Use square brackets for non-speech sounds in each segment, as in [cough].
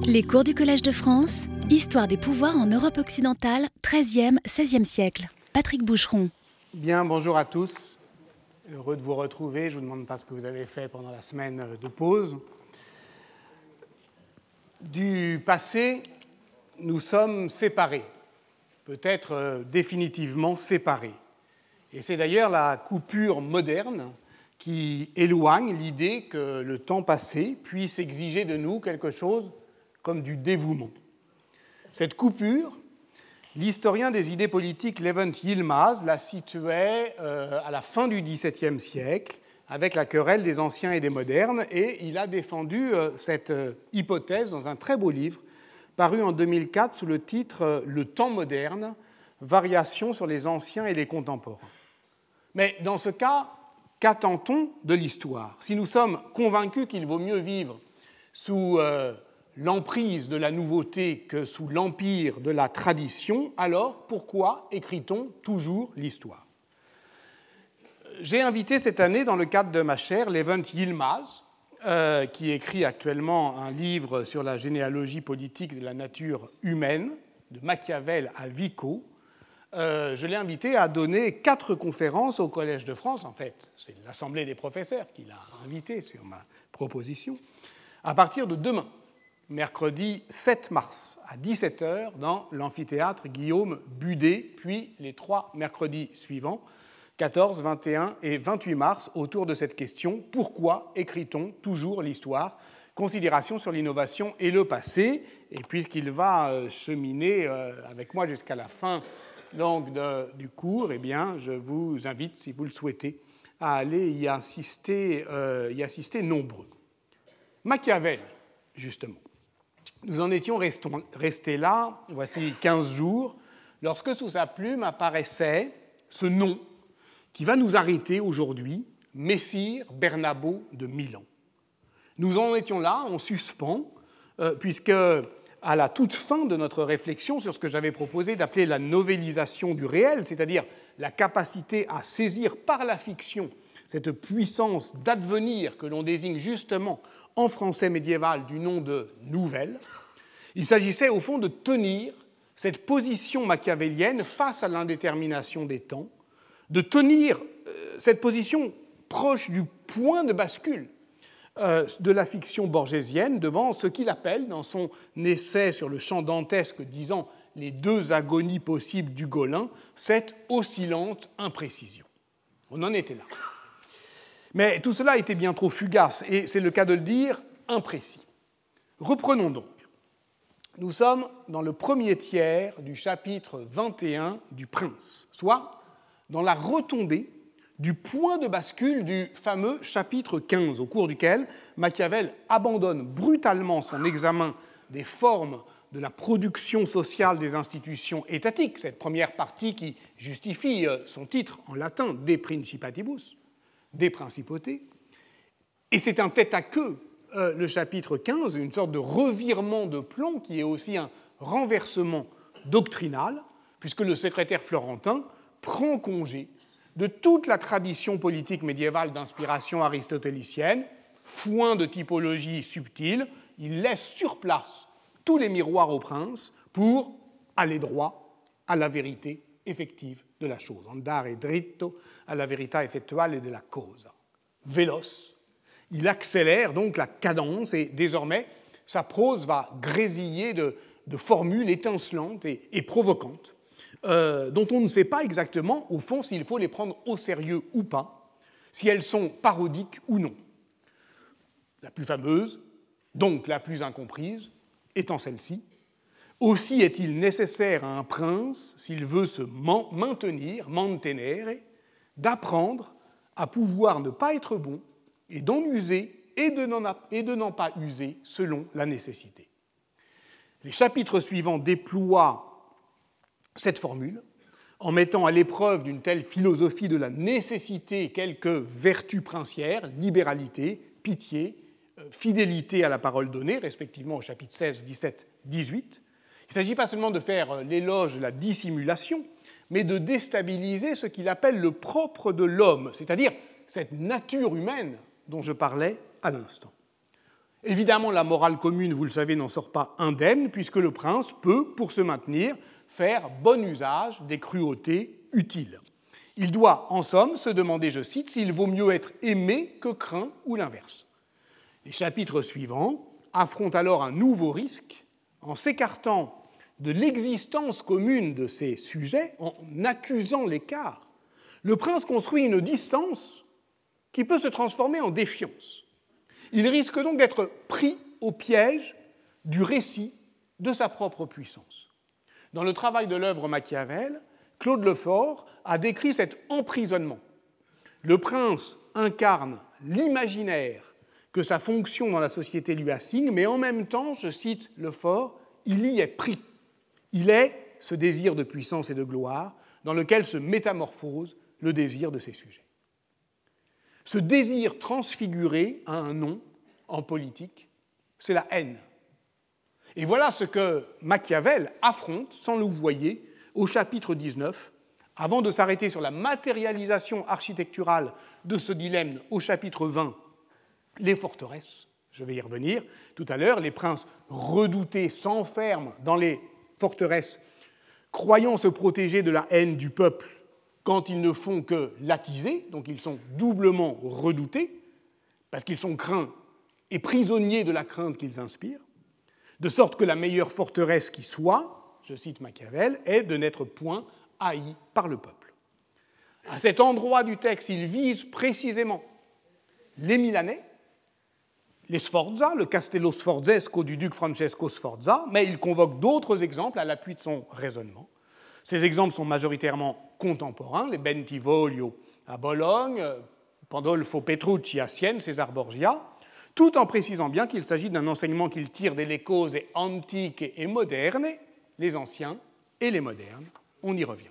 Les cours du Collège de France, Histoire des pouvoirs en Europe occidentale, 13e, 16e siècle. Patrick Boucheron. Bien, bonjour à tous. Heureux de vous retrouver. Je ne vous demande pas ce que vous avez fait pendant la semaine de pause. Du passé, nous sommes séparés, peut-être euh, définitivement séparés. Et c'est d'ailleurs la coupure moderne qui éloigne l'idée que le temps passé puisse exiger de nous quelque chose comme du dévouement. Cette coupure, l'historien des idées politiques Levent Yilmaz la situait euh, à la fin du XVIIe siècle avec la querelle des anciens et des modernes, et il a défendu euh, cette euh, hypothèse dans un très beau livre paru en 2004 sous le titre Le temps moderne, variations sur les anciens et les contemporains. Mais dans ce cas, qu'attend-on de l'histoire? Si nous sommes convaincus qu'il vaut mieux vivre sous l'emprise de la nouveauté que sous l'empire de la tradition, alors pourquoi écrit-on toujours l'histoire? J'ai invité cette année, dans le cadre de ma chaire, Levent Yilmaz, euh, qui écrit actuellement un livre sur la généalogie politique de la nature humaine, de Machiavel à Vico. Euh, je l'ai invité à donner quatre conférences au Collège de France, en fait, c'est l'Assemblée des professeurs qui l'a invité sur ma proposition, à partir de demain mercredi 7 mars à 17h dans l'amphithéâtre Guillaume Budet, puis les trois mercredis suivants, 14, 21 et 28 mars, autour de cette question pourquoi écrit-on toujours l'histoire? Considération sur l'innovation et le passé. Et puisqu'il va euh, cheminer euh, avec moi jusqu'à la fin donc, du cours, eh bien, je vous invite, si vous le souhaitez, à aller y assister, euh, y assister nombreux. Machiavel, justement. Nous en étions restés là, voici 15 jours, lorsque sous sa plume apparaissait ce nom qui va nous arrêter aujourd'hui, Messire Bernabo de Milan. Nous en étions là, en suspens, euh, puisque à la toute fin de notre réflexion sur ce que j'avais proposé d'appeler la novélisation du réel, c'est-à-dire la capacité à saisir par la fiction cette puissance d'advenir que l'on désigne justement en français médiéval du nom de nouvelle. Il s'agissait au fond de tenir cette position machiavélienne face à l'indétermination des temps, de tenir euh, cette position proche du point de bascule euh, de la fiction borgésienne devant ce qu'il appelle, dans son essai sur le champ dantesque disant les deux agonies possibles du Golin, cette oscillante imprécision. On en était là. Mais tout cela était bien trop fugace, et c'est le cas de le dire, imprécis. Reprenons donc. Nous sommes dans le premier tiers du chapitre 21 du Prince, soit dans la retombée du point de bascule du fameux chapitre 15, au cours duquel Machiavel abandonne brutalement son examen des formes de la production sociale des institutions étatiques, cette première partie qui justifie euh, son titre en latin De Principatibus, des principautés. Et c'est un tête-à-queue, euh, le chapitre 15, une sorte de revirement de plomb qui est aussi un renversement doctrinal, puisque le secrétaire florentin prend congé de toute la tradition politique médiévale d'inspiration aristotélicienne, foin de typologie subtile, il laisse sur place tous les miroirs au prince pour aller droit à la vérité effective de la chose. Andare dritto alla verità effettuale della cosa. Véloce. Il accélère donc la cadence et désormais sa prose va grésiller de, formules étincelantes et, provocantes, euh, dont on ne sait pas exactement, au fond, s'il faut les prendre au sérieux ou pas, si elles sont parodiques ou non. La plus fameuse, donc la plus incomprise, étant celle-ci, aussi est-il nécessaire à un prince, s'il veut se maintenir, mantenere, d'apprendre à pouvoir ne pas être bon et d'en user et de n'en pas user selon la nécessité. Les chapitres suivants déploient cette formule en mettant à l'épreuve d'une telle philosophie de la nécessité quelques vertus princières, libéralité, pitié, euh, fidélité à la parole donnée, respectivement au chapitre 16, 17, 18, il ne s'agit pas seulement de faire euh, l'éloge la dissimulation, mais de déstabiliser ce qu'il appelle le propre de l'homme, c'est-à-dire cette nature humaine dont je parlais à l'instant. Évidemment, la morale commune, vous le savez, n'en sort pas indemne, puisque le prince peut, pour se maintenir, faire bon usage des cruautés utiles. Il doit, en somme, se demander, je cite, s'il vaut mieux être aimé que craint ou l'inverse. Les chapitres suivants affrontent alors un nouveau risque en s'écartant de l'existence commune de ces sujets, en accusant l'écart. Le prince construit une distance qui peut se transformer en défiance. Il risque donc d'être pris au piège du récit de sa propre puissance. Dans le travail de l'œuvre Machiavel, Claude Lefort a décrit cet emprisonnement. Le prince incarne l'imaginaire que sa fonction dans la société lui assigne, mais en même temps, je cite Lefort, il y est pris. Il est ce désir de puissance et de gloire dans lequel se métamorphose le désir de ses sujets. Ce désir transfiguré a un nom en politique, c'est la haine. Et voilà ce que Machiavel affronte, sans le voyer, au chapitre 19, avant de s'arrêter sur la matérialisation architecturale de ce dilemme au chapitre 20, les forteresses. Je vais y revenir tout à l'heure. Les princes redoutés s'enferment dans les forteresses, croyant se protéger de la haine du peuple quand ils ne font que l'attiser, donc ils sont doublement redoutés, parce qu'ils sont craints et prisonniers de la crainte qu'ils inspirent, de sorte que la meilleure forteresse qui soit, je cite Machiavel, est de n'être point haï par le peuple. À cet endroit du texte, il vise précisément les Milanais, les Sforza, le Castello Sforzesco du duc Francesco Sforza, mais il convoque d'autres exemples à l'appui de son raisonnement. Ces exemples sont majoritairement contemporains, les Bentivoglio à Bologne, Pandolfo Petrucci à Sienne, César Borgia, tout en précisant bien qu'il s'agit d'un enseignement qu'il tire des causes antiques et modernes, les anciens et les modernes. On y revient.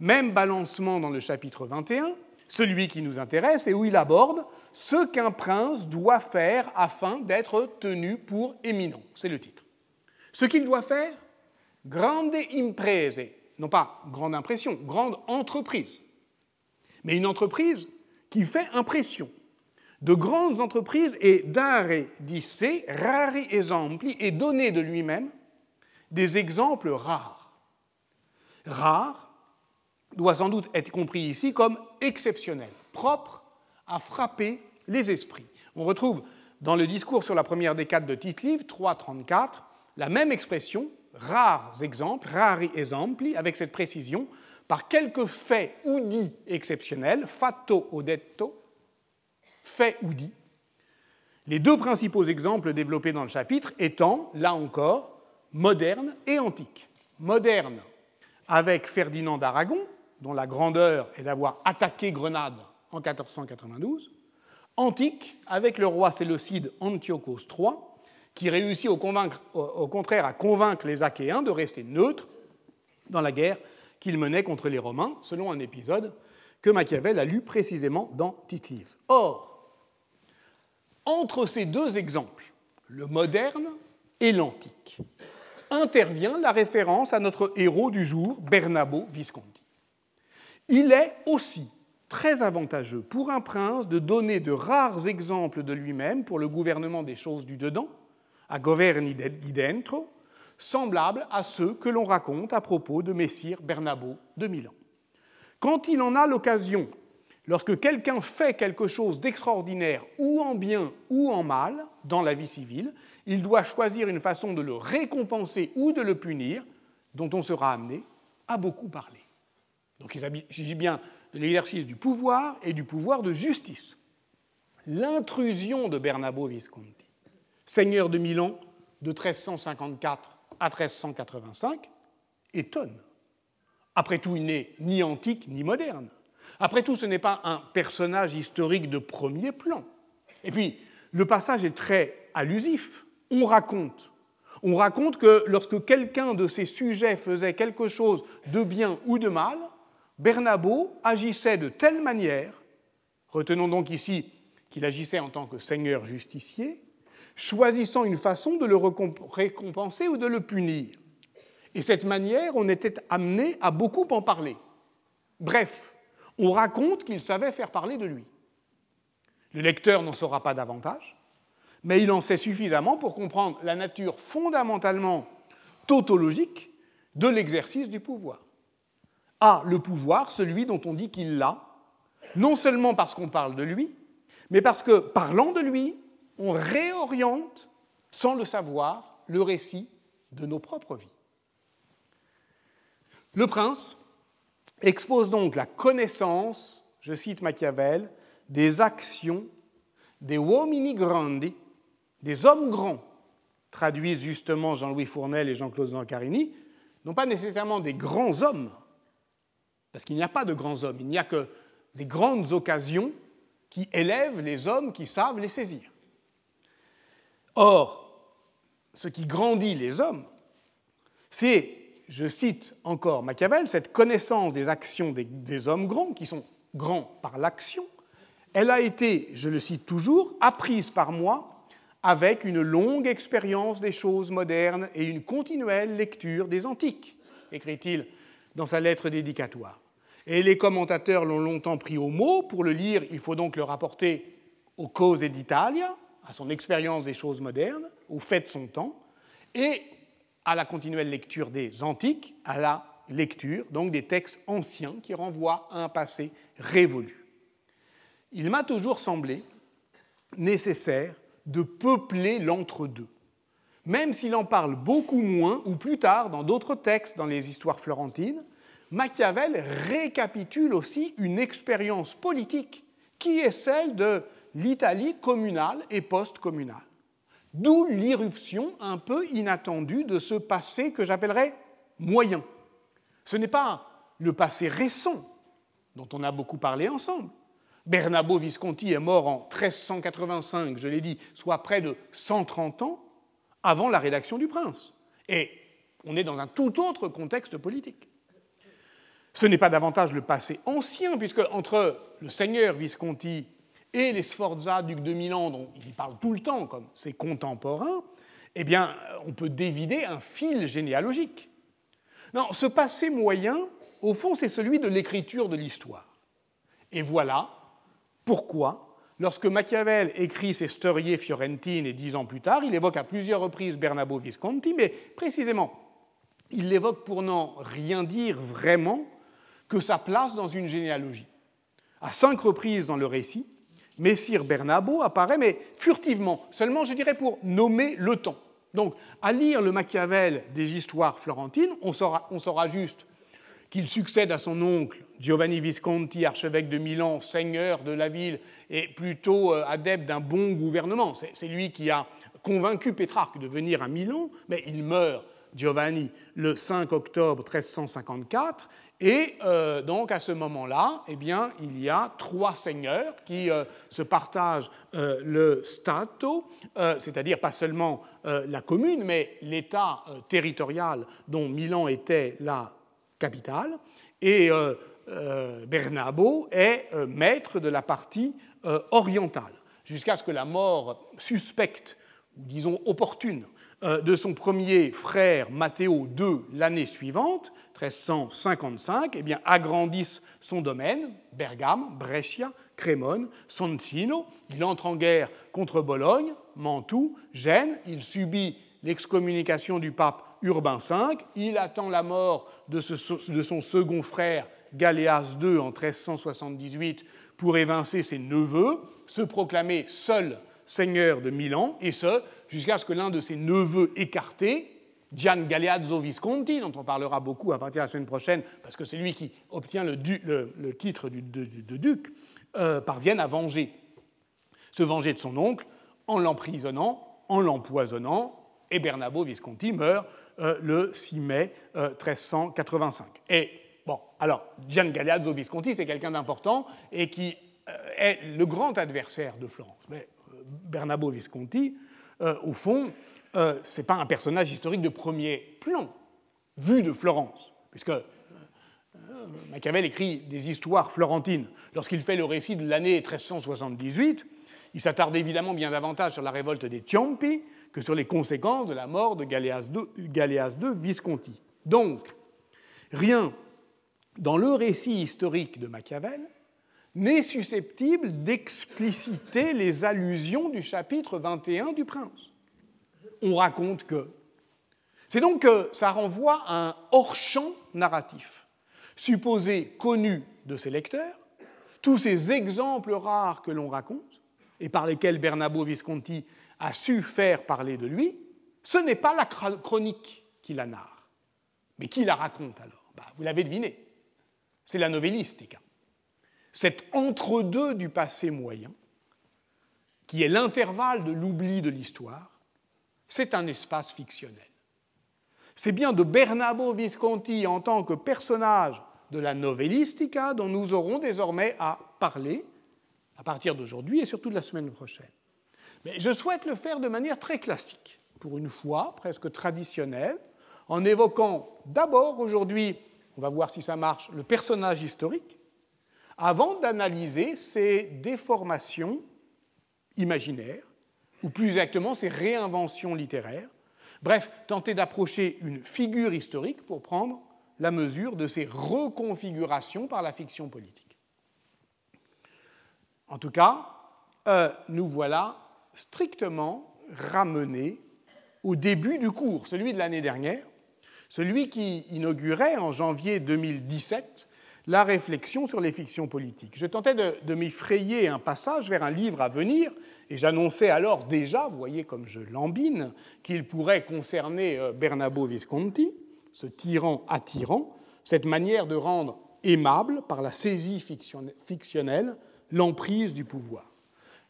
Même balancement dans le chapitre 21, celui qui nous intéresse et où il aborde ce qu'un prince doit faire afin d'être tenu pour éminent. C'est le titre. Ce qu'il doit faire, grande imprese, non pas grande impression, grande entreprise, mais une entreprise qui fait impression. De grandes entreprises et dare disse rari esempi et donner de lui-même des exemples rares. Rares doit sans doute être compris ici comme exceptionnel, propre à frapper les esprits. On retrouve dans le discours sur la première décade de Tite-Livre, 3.34, la même expression, rares exemples, rari esempi, avec cette précision, par quelques faits ou dits exceptionnels, fatto o detto, fait ou dit, les deux principaux exemples développés dans le chapitre étant, là encore, moderne et antique. Moderne avec Ferdinand d'Aragon, dont la grandeur est d'avoir attaqué Grenade en 1492, antique avec le roi séleucide Antiochos III, qui réussit au, contraire à convaincre les Achéens de rester neutres dans la guerre qu'ils menaient contre les Romains, selon un épisode que Machiavel a lu précisément dans Tite-Live. Or, entre ces deux exemples, le moderne et l'antique, intervient la référence à notre héros du jour, Bernabo Visconti. Il est aussi très avantageux pour un prince de donner de rares exemples de lui-même pour le gouvernement des choses du dedans, à governi di dentro, semblables à ceux que l'on raconte à propos de Messire Bernabo de Milan. Quand il en a l'occasion, lorsque quelqu'un fait quelque chose d'extraordinaire, ou en bien ou en mal, dans la vie civile, il doit choisir une façon de le récompenser ou de le punir, dont on sera amené à beaucoup parler. Donc il s'agit bien de l'exercice du pouvoir et du pouvoir de justice. L'intrusion de Bernabo Visconti, seigneur de Milan de 1354 à 1385, étonne. Après tout, il n'est ni antique ni moderne. Après tout, ce n'est pas un personnage historique de premier plan. Et puis, le passage est très allusif on raconte. On raconte que lorsque quelqu'un de ces sujets faisait quelque chose de bien ou de mal, Bernabo agissait de telle manière, retenons donc ici qu'il agissait en tant que seigneur justicier, choisissant une façon de le récompenser ou de le punir. Et cette manière, on était amené à beaucoup en parler. Bref, on raconte qu'il savait faire parler de lui. Le lecteur n'en saura pas davantage, mais il en sait suffisamment pour comprendre la nature fondamentalement tautologique de l'exercice du pouvoir. A le pouvoir, celui dont on dit qu'il l'a, non seulement parce qu'on parle de lui, mais parce que, parlant de lui, on réoriente, sans le savoir, le récit de nos propres vies. Le prince expose donc la connaissance, je cite Machiavel, des actions des uomini grandi, des hommes grands, traduisent justement Jean-Louis Fournel et Jean-Claude Zancarini, non pas nécessairement des grands hommes, parce qu'il n'y a pas de grands hommes, il n'y a que des grandes occasions qui élèvent les hommes qui savent les saisir. Or, ce qui grandit les hommes, c'est, je cite encore Machiavel, cette connaissance des actions des, hommes grands, qui sont grands par l'action, elle a été, je le cite toujours, apprise par moi avec une longue expérience des choses modernes et une continuelle lecture des antiques, écrit-il dans sa lettre dédicatoire. Et les commentateurs l'ont longtemps pris au mot. Pour le lire, il faut donc le rapporter aux causes d'Italia, à son expérience des choses modernes, aux faits de son temps, et à la continuelle lecture des antiques, à la lecture donc des textes anciens qui renvoient à un passé révolu il m'a toujours semblé nécessaire de peupler l'entre-deux. Même s'il en parle beaucoup moins, ou plus tard dans d'autres textes dans les histoires florentines, Machiavel récapitule aussi une expérience politique qui est celle de l'Italie communale et post-communale. D'où l'irruption un peu inattendue de ce passé que j'appellerais moyen. Ce n'est pas le passé récent dont on a beaucoup parlé ensemble, Bernabo Visconti est mort en 1385, je l'ai dit, soit près de 130 ans avant la rédaction du Prince. Et on est dans un tout autre contexte politique. Ce n'est pas davantage le passé ancien, puisque entre le seigneur Visconti et les Sforza, duc de Milan, dont il parle tout le temps comme ses contemporains, eh bien, on peut dévider un fil généalogique. Non, ce passé moyen, au fond, c'est celui de l'écriture de l'histoire. Et voilà pourquoi Lorsque Machiavel écrit ses Storie fiorentines et dix ans plus tard, il évoque à plusieurs reprises Bernabo Visconti, mais précisément, il l'évoque pour n'en rien dire vraiment que sa place dans une généalogie. À cinq reprises dans le récit, Messire Bernabo apparaît, mais furtivement, seulement, je dirais, pour nommer le temps. Donc, à lire le Machiavel des histoires florentines, on saura, on saura juste qu'il succède à son oncle Giovanni Visconti, archevêque de Milan, seigneur de la ville et plutôt euh, adepte d'un bon gouvernement. C'est lui qui a convaincu Pétrarque de venir à Milan, mais il meurt, Giovanni, le 5 octobre 1354. Et euh, donc à ce moment-là, eh bien, il y a trois seigneurs qui euh, se partagent le Stato, c'est-à-dire pas seulement la commune, mais l'État territorial dont Milan était la capitale, et euh, euh, Bernabo est euh, maître de la partie orientale, jusqu'à ce que la mort suspecte, ou disons opportune, de son premier frère Matteo II l'année suivante, 1355, eh bien, agrandisse son domaine, Bergame, Brescia, Crémone, Soncino. Il entre en guerre contre Bologne, Mantoue, Gênes. Il subit l'excommunication du pape Urbain V. Il attend la mort de, son second frère Galéas II en 1378 pour évincer ses neveux, se proclamer seul seigneur de Milan, et ce, jusqu'à ce que l'un de ses neveux écartés, Gian Galeazzo Visconti, dont on parlera beaucoup à partir de la semaine prochaine, parce que c'est lui qui obtient le, titre de, duc, euh, parvienne à venger. Se venger de son oncle en l'emprisonnant, en l'empoisonnant, et Bernabo Visconti meurt euh, le 6 mai 1385. Euh, et bon, alors, Gian Galeazzo Visconti, c'est quelqu'un d'important et qui euh, est le grand adversaire de Florence. Mais Bernabo Visconti, au fond, ce n'est pas un personnage historique de premier plan, vu de Florence, puisque Machiavel écrit des histoires florentines. Lorsqu'il fait le récit de l'année 1378, il s'attarde évidemment bien davantage sur la révolte des Ciompi, que sur les conséquences de la mort de Galéas II, Visconti. Donc, rien dans le récit historique de Machiavel n'est susceptible d'expliciter les allusions du chapitre 21 du Prince. On raconte que. C'est donc que ça renvoie à un hors-champ narratif, supposé connu de ses lecteurs, tous ces exemples rares que l'on raconte, et par lesquels Bernabo Visconti a su faire parler de lui, ce n'est pas la chronique qui la narre. Mais qui la raconte alors bah, Vous l'avez deviné, c'est la novellistica. Cet entre-deux du passé moyen, qui est l'intervalle de l'oubli de l'histoire, c'est un espace fictionnel. C'est bien de Bernabo Visconti en tant que personnage de la novellistica dont nous aurons désormais à parler à partir d'aujourd'hui et surtout de la semaine prochaine. Mais je souhaite le faire de manière très classique, pour une fois presque traditionnelle, en évoquant d'abord aujourd'hui, on va voir si ça marche, le personnage historique, avant d'analyser ses déformations imaginaires, ou plus exactement ses réinventions littéraires. Bref, tenter d'approcher une figure historique pour prendre la mesure de ses reconfigurations par la fiction politique. En tout cas, euh, nous voilà strictement ramenés au début du cours, celui de l'année dernière, celui qui inaugurait en janvier 2017 la réflexion sur les fictions politiques. Je tentais de, de m'y frayer un passage vers un livre à venir, et j'annonçais alors déjà, vous voyez comme je lambine, qu'il pourrait concerner euh, Bernabo Visconti, ce tyran attirant, cette manière de rendre aimable par la saisie fictionnelle l'emprise du pouvoir.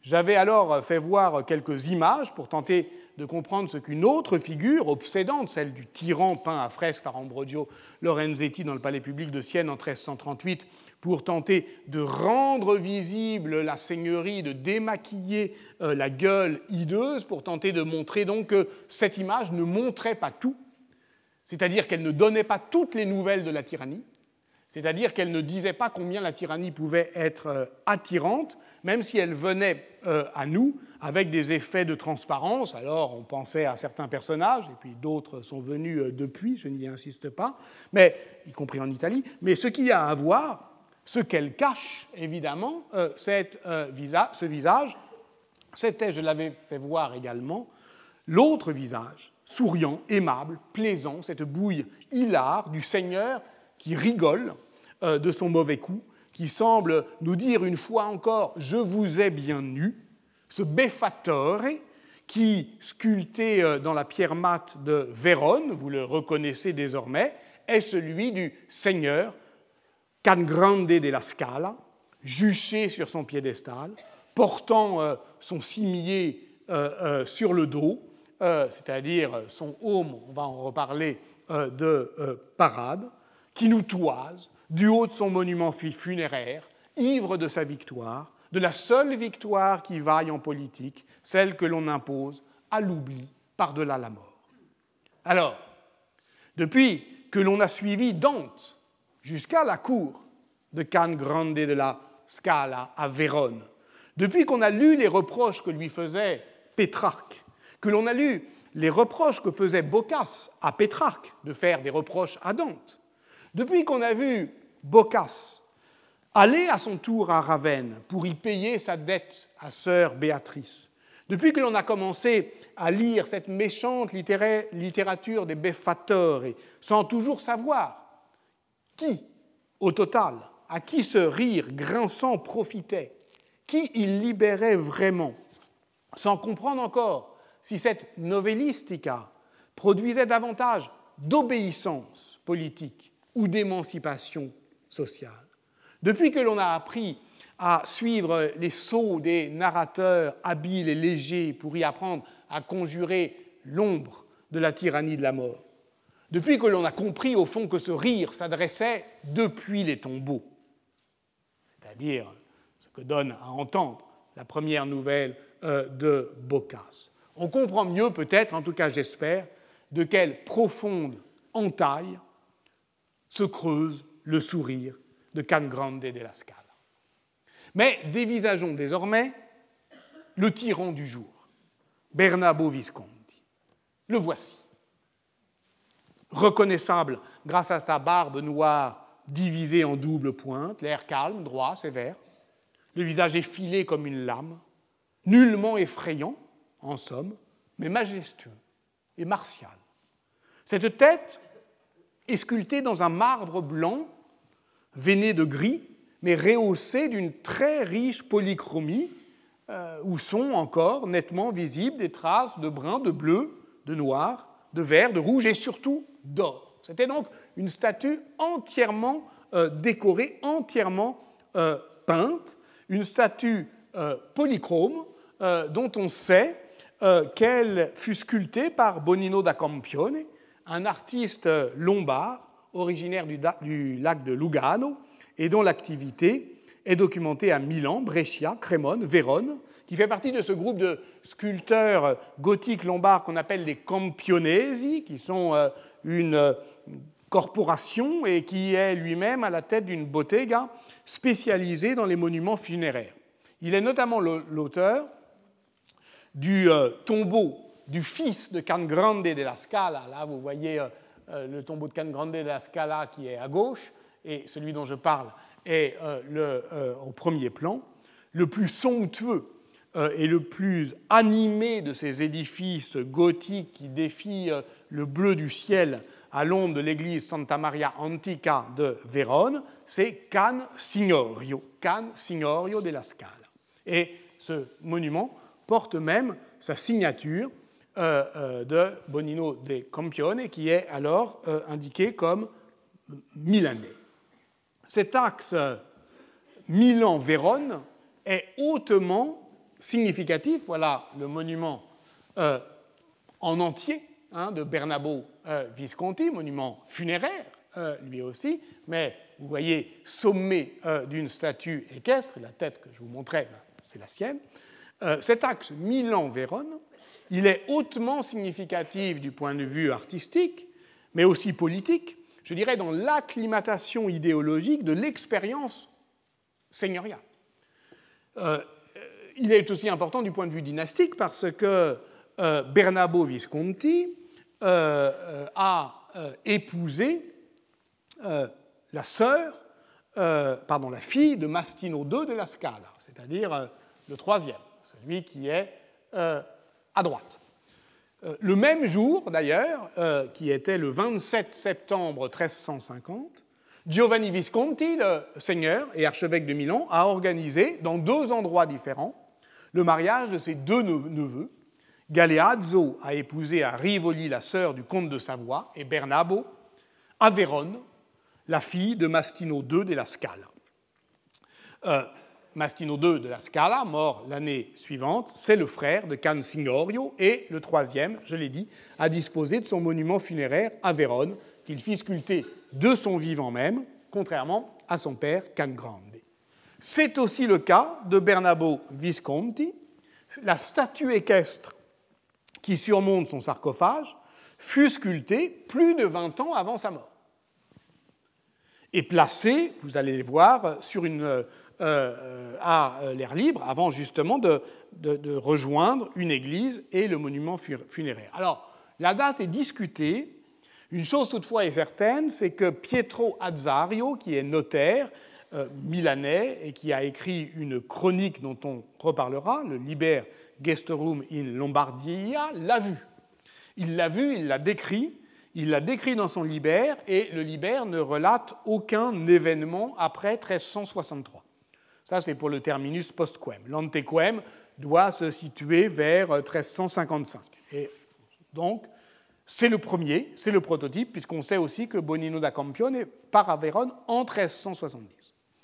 J'avais alors fait voir quelques images pour tenter de comprendre ce qu'une autre figure obsédante, celle du tyran peint à fresque par Ambrogio Lorenzetti dans le palais public de Sienne en 1338, pour tenter de rendre visible la seigneurie, de démaquiller euh, la gueule hideuse, pour tenter de montrer donc que cette image ne montrait pas tout, c'est-à-dire qu'elle ne donnait pas toutes les nouvelles de la tyrannie, c'est-à-dire qu'elle ne disait pas combien la tyrannie pouvait être euh, attirante, même si elle venait euh, à nous avec des effets de transparence. Alors on pensait à certains personnages, et puis d'autres sont venus depuis, je n'y insiste pas, mais, y compris en Italie. Mais ce qu'il y a à voir, ce qu'elle cache, évidemment, cette, ce visage, c'était, je l'avais fait voir également, l'autre visage, souriant, aimable, plaisant, cette bouille hilare du Seigneur qui rigole euh, de son mauvais coup, qui semble nous dire une fois encore Je vous ai bien nu, ce Beffatore qui, sculpté euh, dans la pierre mate de Vérone, vous le reconnaissez désormais, est celui du Seigneur, Can Grande della Scala, juché sur son piédestal, portant euh, son cimier sur le dos, c'est-à-dire son haume, on va en reparler, de parade, qui nous toise du haut de son monument funéraire, ivre de sa victoire, de la seule victoire qui vaille en politique, celle que l'on impose à l'oubli par-delà la mort. Alors, depuis que l'on a suivi Dante jusqu'à la cour de Can Grande de la Scala à Vérone, depuis qu'on a lu les reproches que lui faisait Pétrarque, que l'on a lu les reproches que faisait Boccace à Pétrarque de faire des reproches à Dante, depuis qu'on a vu Boccace aller à son tour à Ravenne pour y payer sa dette à sœur Béatrice, depuis que l'on a commencé à lire cette méchante littérature des beffattori, sans toujours savoir qui, au total, à qui ce rire grinçant profitait, qui il libérait vraiment, sans comprendre encore si cette novellistica produisait davantage d'obéissance politique ou d'émancipation sociale. Depuis que l'on a appris à suivre les sauts des narrateurs habiles et légers pour y apprendre à conjurer l'ombre de la tyrannie de la mort, depuis que l'on a compris au fond que ce rire s'adressait depuis les tombeaux, c'est-à-dire ce que donne à entendre la première nouvelle euh, de Boccace. On comprend mieux peut-être, en tout cas j'espère, de quelle profonde entaille se creuse le sourire de Can Grande de la Scala. Mais dévisageons désormais le tyran du jour, Bernabo Visconti. Le voici. Reconnaissable grâce à sa barbe noire divisée en double pointe, l'air calme, droit, sévère, le visage effilé comme une lame, nullement effrayant, en somme, mais majestueux et martial. Cette tête est sculptée dans un marbre blanc, veiné de gris, mais rehaussé d'une très riche polychromie, euh, où sont encore nettement visibles des traces de brun, de bleu, de noir, de vert, de rouge et surtout d'or. C'était donc une statue entièrement euh, décorée, entièrement euh, peinte, une statue polychrome dont on sait qu'elle fut sculptée par Bonino da Campione, un artiste lombard originaire du lac de Lugano et dont l'activité est documentée à Milan, Brescia, Crémone, Vérone, qui fait partie de ce groupe de sculpteurs gothiques lombards qu'on appelle les Campionesi, qui sont euh, une euh, corporation et qui est lui-même à la tête d'une bottega spécialisée dans les monuments funéraires. Il est notamment l'auteur du euh, tombeau du fils de Can Grande de la Scala. Là, vous voyez le tombeau de Can Grande de la Scala qui est à gauche, et celui dont je parle est euh, euh, au premier plan, le plus somptueux euh, et le plus animé de ces édifices gothiques qui défient le bleu du ciel à l'ombre de l'église Santa Maria Antica de Vérone, c'est Can Signorio, Can Signorio della Scala. Et ce monument porte même sa signature de Bonino de Campione, qui est alors indiqué comme milanais. Cet axe Milan-Vérone est hautement significatif. Voilà le monument euh, en entier hein, de Bernabo euh, Visconti, monument funéraire euh, lui aussi, mais vous voyez sommé d'une statue équestre, la tête que je vous montrais, ben, c'est la sienne. cet axe Milan-Vérone, il est hautement significatif du point de vue artistique, mais aussi politique, je dirais, dans l'acclimatation idéologique de l'expérience seigneuriale. Euh, il est aussi important du point de vue dynastique parce que euh, Bernabo Visconti euh, a épousé la sœur, pardon, la fille de Mastino II de la Scala, c'est-à-dire le troisième, celui qui est à droite. Euh, le même jour, d'ailleurs, euh, qui était le 27 septembre 1350, Giovanni Visconti, le seigneur et archevêque de Milan, a organisé, dans deux endroits différents, le mariage de ses deux neveux. Galeazzo a épousé à Rivoli la sœur du comte de Savoie et Bernabo à Vérone, la fille de Mastino II della Scala. Euh, Mastino II de la Scala, mort l'année suivante, c'est le frère de Can Signorio et le troisième, je l'ai dit, a disposé de son monument funéraire à Vérone, qu'il fit sculpter de son vivant même, contrairement à son père Can Grande. C'est aussi le cas de Bernabo Visconti. La statue équestre qui surmonte son sarcophage fut sculptée plus de 20 ans avant sa mort et placée, vous allez le voir, sur une euh, à euh, l'air libre avant justement de, rejoindre une église et le monument funéraire. Alors, la date est discutée. Une chose toutefois est certaine, c'est que Pietro Azzario, qui est notaire euh, milanais et qui a écrit une chronique dont on reparlera, le Liber Gesterum in Lombardia, l'a vu. Il l'a vu, il l'a décrit, il l'a décrit dans son Liber, et le Liber ne relate aucun événement après 1363. Ça, c'est pour le terminus postquem. L'antequem doit se situer vers 1355. Euh, Et donc, c'est le premier, c'est le prototype, puisqu'on sait aussi que Bonino da Campione part à Vérone en 1370.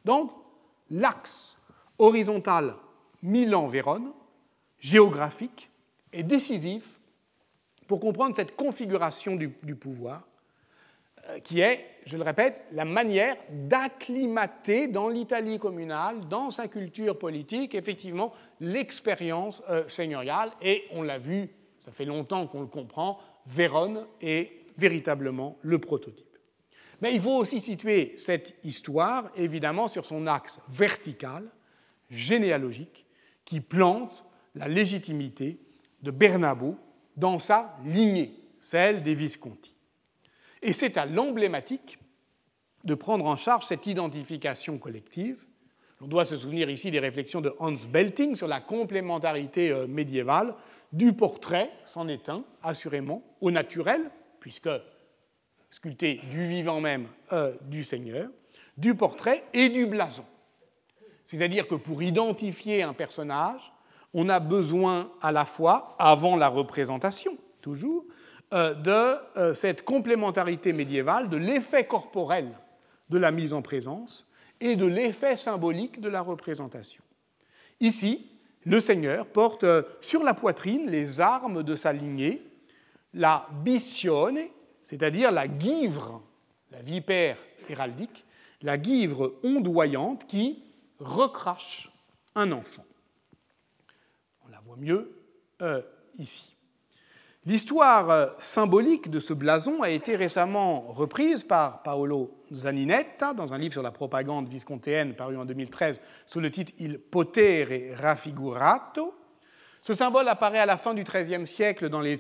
Donc, l'axe horizontal Milan-Vérone, géographique, est décisif pour comprendre cette configuration du pouvoir euh, qui est, je le répète, la manière d'acclimater dans l'Italie communale, dans sa culture politique, effectivement, l'expérience euh, seigneuriale. Et on l'a vu, ça fait longtemps qu'on le comprend, Vérone est véritablement le prototype. Mais il faut aussi situer cette histoire, évidemment, sur son axe vertical, généalogique, qui plante la légitimité de Bernabo dans sa lignée, celle des Visconti. Et c'est à l'emblématique de prendre en charge cette identification collective On doit se souvenir ici des réflexions de Hans Belting sur la complémentarité médiévale du portrait, c'en est un, assurément, au naturel, puisque sculpté du vivant même du Seigneur, du portrait et du blason. C'est-à-dire que pour identifier un personnage, on a besoin à la fois, avant la représentation, toujours, euh, de euh, cette complémentarité médiévale, de l'effet corporel de la mise en présence et de l'effet symbolique de la représentation. Ici, le Seigneur porte euh, sur la poitrine les armes de sa lignée, la bicione, c'est-à-dire la guivre, la vipère héraldique, la guivre ondoyante qui recrache un enfant. On la voit mieux euh, ici. L'histoire euh, symbolique de ce blason a été récemment reprise par Paolo Zaninetta dans un livre sur la propagande viscontéenne paru en 2013 sous le titre Il potere raffigurato. Ce symbole apparaît à la fin du XIIIe siècle dans les,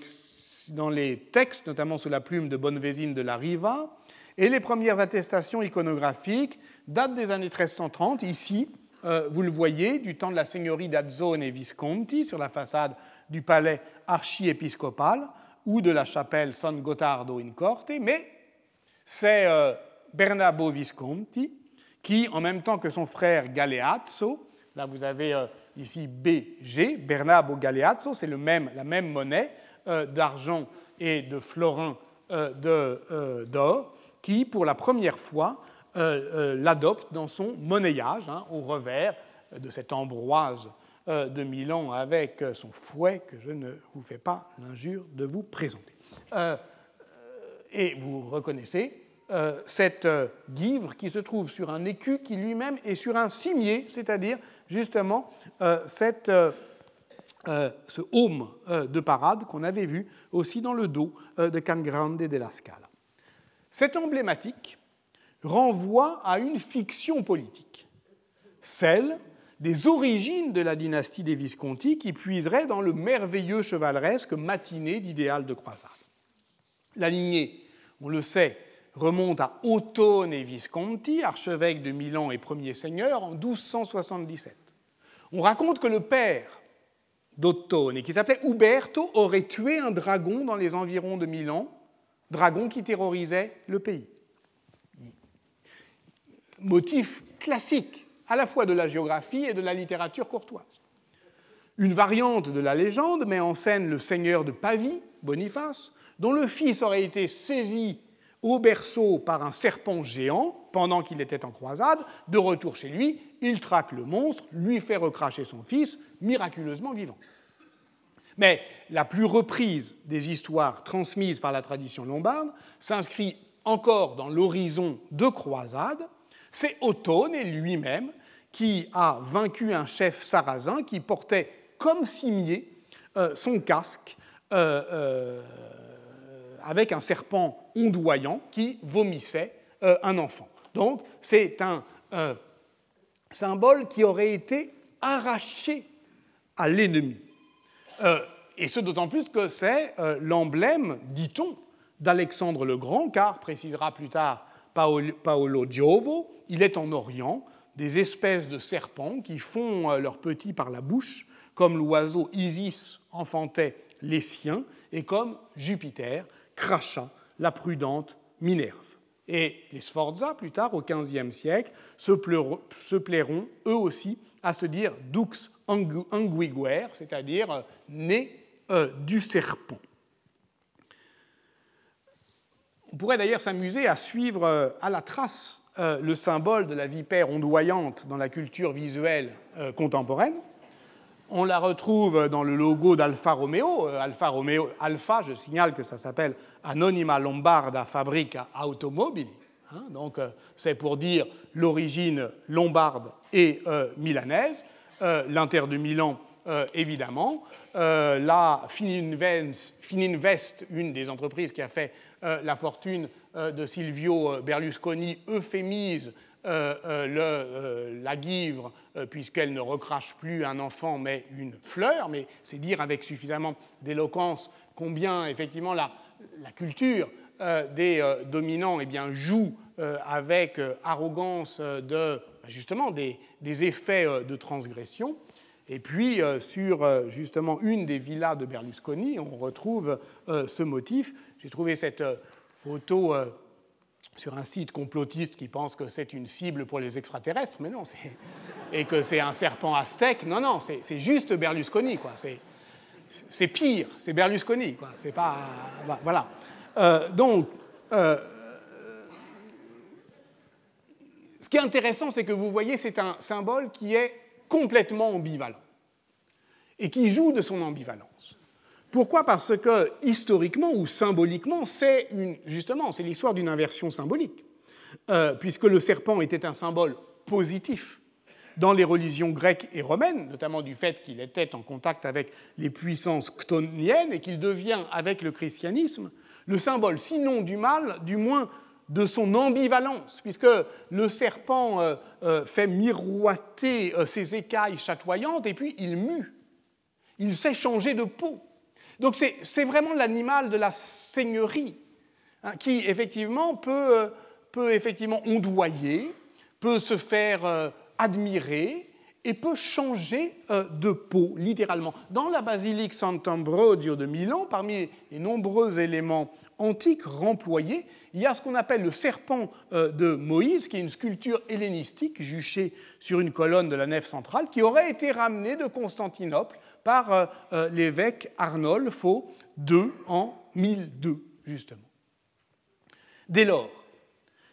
dans les textes, notamment sous la plume de Bonnevésine de la Riva, et les premières attestations iconographiques datent des années 1330, ici, euh, vous le voyez, du temps de la seigneurie d'Azzone et Visconti sur la façade du palais archiépiscopal ou de la chapelle San Gottardo in Corte, mais c'est euh, Bernabo Visconti qui, en même temps que son frère Galeazzo, là vous avez euh, ici BG, Bernabo Galeazzo, c'est même, la même monnaie d'argent et de florin d'or, qui, pour la première fois, euh, euh, l'adopte dans son monnayage, hein, au revers de cette ambroise euh, de Milan avec son fouet que je ne vous fais pas l'injure de vous présenter. et vous reconnaissez cette guivre qui se trouve sur un écu qui lui-même est sur un cimier, c'est-à-dire justement cette, ce haume de parade qu'on avait vu aussi dans le dos de Can Grande della Scala. Cette emblématique renvoie à une fiction politique, celle des origines de la dynastie des Visconti qui puiserait dans le merveilleux chevaleresque matiné d'idéal de croisade. La lignée, on le sait, remonte à Ottone Visconti, archevêque de Milan et premier seigneur, en 1277. On raconte que le père d'Ottone, qui s'appelait Uberto, aurait tué un dragon dans les environs de Milan, dragon qui terrorisait le pays motif classique à la fois de la géographie et de la littérature courtoise. Une variante de la légende met en scène le seigneur de Pavie, Boniface, dont le fils aurait été saisi au berceau par un serpent géant pendant qu'il était en croisade. De retour chez lui, il traque le monstre, lui fait recracher son fils, miraculeusement vivant. Mais la plus reprise des histoires transmises par la tradition lombarde s'inscrit encore dans l'horizon de croisade c'est Ottone lui-même qui a vaincu un chef sarrasin qui portait comme cimier euh, son casque euh, euh, avec un serpent ondoyant qui vomissait un enfant. Donc c'est un symbole qui aurait été arraché à l'ennemi. et ce d'autant plus que c'est l'emblème, dit-on, d'Alexandre le Grand, car, précisera plus tard Paolo Giovo, il est en Orient, des espèces de serpents qui font euh, leurs petits par la bouche, comme l'oiseau Isis enfantait les siens, et comme Jupiter cracha la prudente Minerve. Et les Sforza, plus tard, au XVe siècle, se, plairont, eux aussi à se dire dux anguiguer, c'est-à-dire euh, né euh, du serpent. On pourrait d'ailleurs s'amuser à suivre euh, à la trace euh, le symbole de la vipère ondoyante dans la culture visuelle euh, contemporaine. On la retrouve dans le logo d'Alfa Romeo. Alfa Romeo, Alfa, je signale que ça s'appelle Anonima Lombarda Fabrica Automobili. Hein. donc c'est pour dire l'origine lombarde et milanaise. L'Inter de Milan, évidemment. la Fininvest, une des entreprises qui a fait la fortune euh, de Silvio euh, Berlusconi euphémise la guivre puisqu'elle ne recrache plus un enfant mais une fleur, mais c'est dire avec suffisamment d'éloquence combien effectivement la, culture des dominants eh avec arrogance de ben, justement des, effets euh, de transgression. Et puis, euh, sur justement une des villas de Berlusconi, on retrouve ce motif. J'ai trouvé cette photo sur un site complotiste qui pense que c'est une cible pour les extraterrestres, mais non, [laughs] et que c'est un serpent aztèque. Non, non, c'est juste Berlusconi, quoi. C'est pire, c'est Berlusconi, quoi. C'est pas. Voilà. donc, ce qui est intéressant, c'est que vous voyez, c'est un symbole qui est complètement ambivalent et qui joue de son ambivalence. Pourquoi? Parce que historiquement ou symboliquement, c'est justement c'est l'histoire d'une inversion symbolique, euh, puisque le serpent était un symbole positif dans les religions grecques et romaines, notamment du fait qu'il était en contact avec les puissances chtoniennes et qu'il devient, avec le christianisme, le symbole sinon du mal, du moins de son ambivalence, puisque le serpent euh, euh, fait miroiter ses écailles chatoyantes et puis il mue. Il sait changer de peau. Donc c'est vraiment l'animal de la seigneurie hein, qui effectivement peut, peut, effectivement ondoyer, peut se faire admirer et peut changer de peau, littéralement. Dans la basilique Sant'Ambrogio de Milan, parmi les nombreux éléments antiques remployés, il y a ce qu'on appelle le serpent euh, de Moïse, qui est une sculpture hellénistique juchée sur une colonne de la nef centrale, qui aurait été ramenée de Constantinople par euh, euh, l'évêque Arnolfo II en 1002, justement. Dès lors,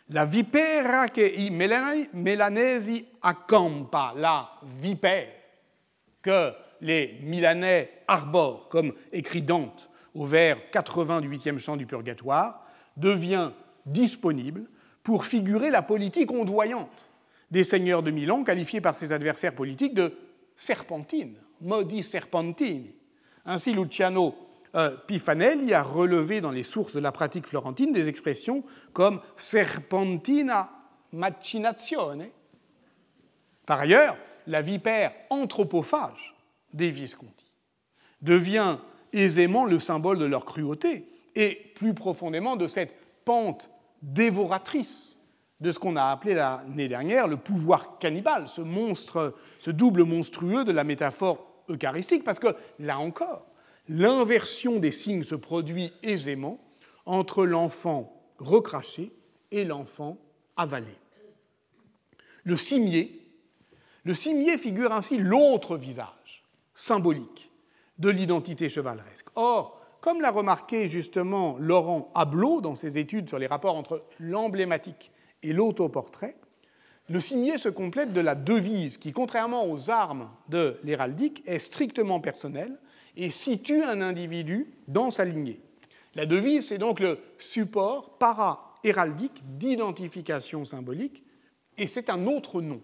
la vipera che i Melanesi accampa, la vipère que les Milanais arborent, comme écrit Dante au vers 80 du 8e chant du Purgatoire, devient disponible pour figurer la politique ondoyante des seigneurs de Milan, qualifiés par ses adversaires politiques de serpentine, modi serpentini. Ainsi, Luciano euh, Pifanelli a relevé dans les sources de la pratique florentine des expressions comme serpentina machinazione. Par ailleurs, la vipère anthropophage des Visconti devient aisément le symbole de leur cruauté, et plus profondément de cette pente dévoratrice de ce qu'on a appelé l'année dernière le pouvoir cannibale, ce monstre, ce double monstrueux de la métaphore eucharistique, parce que là encore, l'inversion des signes se produit aisément entre l'enfant recraché et l'enfant avalé. Le cimier, le cimier figure ainsi l'autre visage symbolique de l'identité chevaleresque. Or, comme l'a remarqué justement Laurent Ablot dans ses études sur les rapports entre l'emblématique et l'autoportrait, le signet se complète de la devise qui, contrairement aux armes de l'héraldique, est strictement personnelle et situe un individu dans sa lignée. La devise, c'est donc le support para-héraldique d'identification symbolique et c'est un autre nom.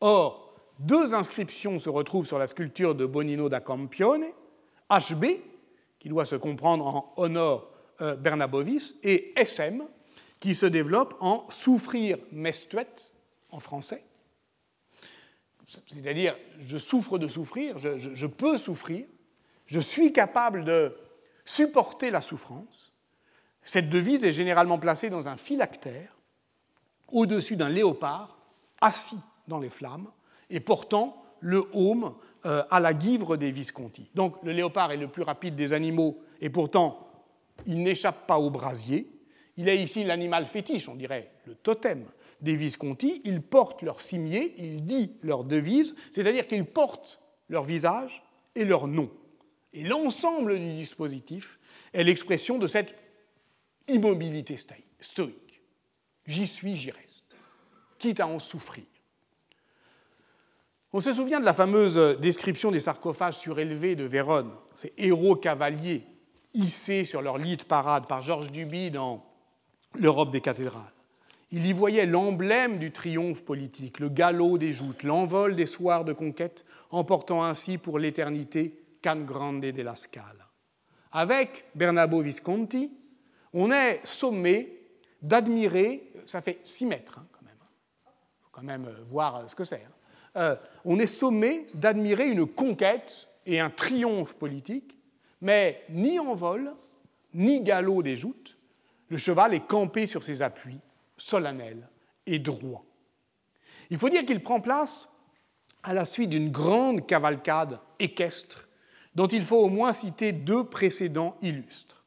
Or, deux inscriptions se retrouvent sur la sculpture de Bonino da Campione, HB, qui doit se comprendre en honor euh, Bernabovis, et SM, qui se développe en souffrir mestuet en français. C'est-à-dire, je souffre de souffrir, je, peux souffrir, je suis capable de supporter la souffrance. Cette devise est généralement placée dans un phylactère, au-dessus d'un léopard, assis dans les flammes, et portant le haume euh, à la guivre des Visconti. Donc le léopard est le plus rapide des animaux et pourtant il n'échappe pas au brasier. Il est ici l'animal fétiche, on dirait le totem des Visconti. Ils portent leur cimier, ils disent leur devise, c'est-à-dire qu'ils portent leur visage et leur nom. Et l'ensemble du dispositif est l'expression de cette immobilité stoïque. J'y suis, j'y reste, quitte à en souffrir. On se souvient de la fameuse description des sarcophages surélevés de Vérone, ces héros cavaliers hissés sur leur lit de parade par Georges Duby dans L'Europe des cathédrales. Il y voyait l'emblème du triomphe politique, le galop des joutes, l'envol des soirs de conquête, emportant ainsi pour l'éternité Can Grande la Scala. Avec Bernabo Visconti, on est sommé d'admirer, ça fait 6 mètres hein, quand même, il faut quand même voir ce que c'est, hein. Euh, on est sommé d'admirer une conquête et un triomphe politique, mais ni en vol, ni galop des joutes, le cheval est campé sur ses appuis, solennel et droit. Il faut dire qu'il prend place à la suite d'une grande cavalcade équestre dont il faut au moins citer deux précédents illustres.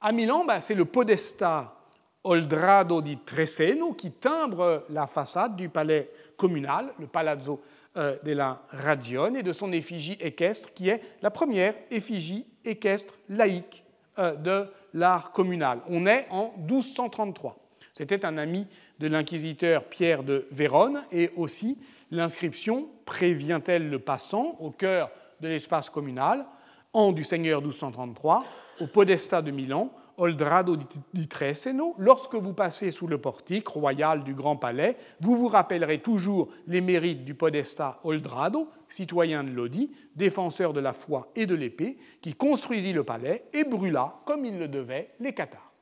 À Milan, ben, c'est le podesta Oldrado di Treseno qui timbre la façade du palais communal, le Palazzo euh, della Ragione, et de son effigie équestre, qui est la première effigie équestre laïque euh, de l'art communal. On est en 1233. C'était un ami de l'inquisiteur Pierre de Vérone, et aussi l'inscription prévient-elle le passant au cœur de l'espace communal, en du Seigneur 1233, au Podesta de Milan, Oldrado di Treseno, lorsque vous passez sous le portique royal du Grand Palais, vous vous rappellerez toujours les mérites du Podesta Oldrado, citoyen de Lodi, défenseur de la foi et de l'épée, qui construisit le palais et brûla, comme il le devait, les cathares.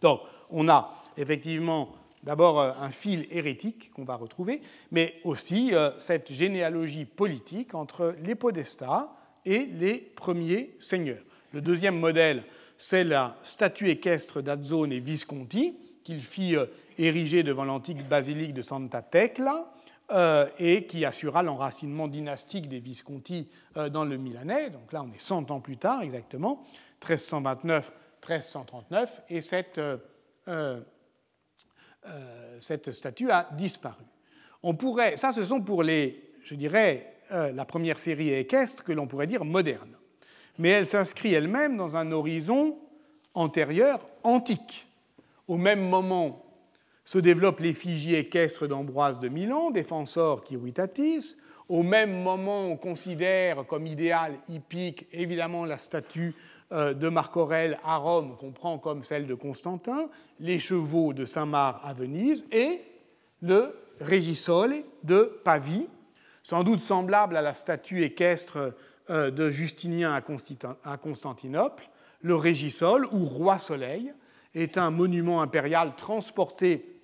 Donc, on a effectivement d'abord euh, un fil hérétique qu'on va retrouver, mais aussi euh, cette généalogie politique entre les podestats et les premiers seigneurs. Le deuxième modèle, c'est la statue équestre d'Azzone et Visconti, qu'il fit euh, ériger devant l'antique basilique de Santa Tecla, et qui assura l'enracinement dynastique des Visconti dans le Milanais. Donc là, on est 100 ans plus tard exactement, 1329-1339, et cette euh, cette statue a disparu. On pourrait, ça, ce sont pour les, je dirais, euh, la première série équestre que l'on pourrait dire moderne. Mais elle s'inscrit elle-même dans un horizon antérieur, antique. Au même moment se développe l'effigie équestre d'Ambroise de Milan, défenseur Quiritatis. Au même moment, on considère comme idéal hippique évidemment la statue euh, de Marc Aurèle à Rome qu'on prend comme celle de Constantin, les chevaux de Saint-Marc à Venise et le Regisole de Pavie, sans doute semblable à la statue équestre euh, de Justinien à Constantinople. Le Régisole, ou Roi Soleil, est un monument impérial transporté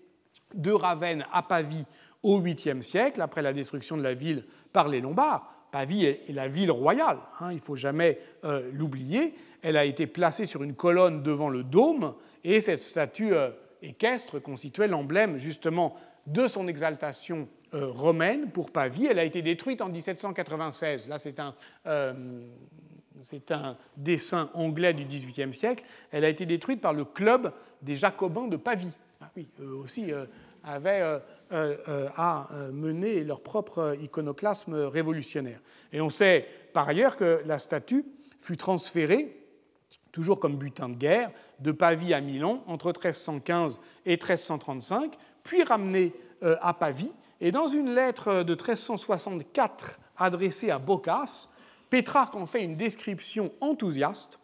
de Ravenne à Pavie au 8e siècle, après la destruction de la ville par les Lombards. Pavie est la ville royale, hein, il ne faut jamais euh, l'oublier. Elle a été placée sur une colonne devant le dôme, et cette statue euh, équestre constituait l'emblème justement de son exaltation euh, romaine pour Pavie. Elle a été détruite en 1796. Là, c'est un, euh, un dessin anglais du XVIIIe siècle. Elle a été détruite par le club des Jacobins de Pavie. Ah oui, eux aussi avaient à mener leur propre iconoclasme révolutionnaire. Et on sait par ailleurs que la statue fut transférée toujours comme butin de guerre, de Pavie à Milan entre 1315 et 1335, puis ramené euh, à Pavie. Et dans une lettre de 1364 adressée à Boccace, Pétrarque en fait une description enthousiaste.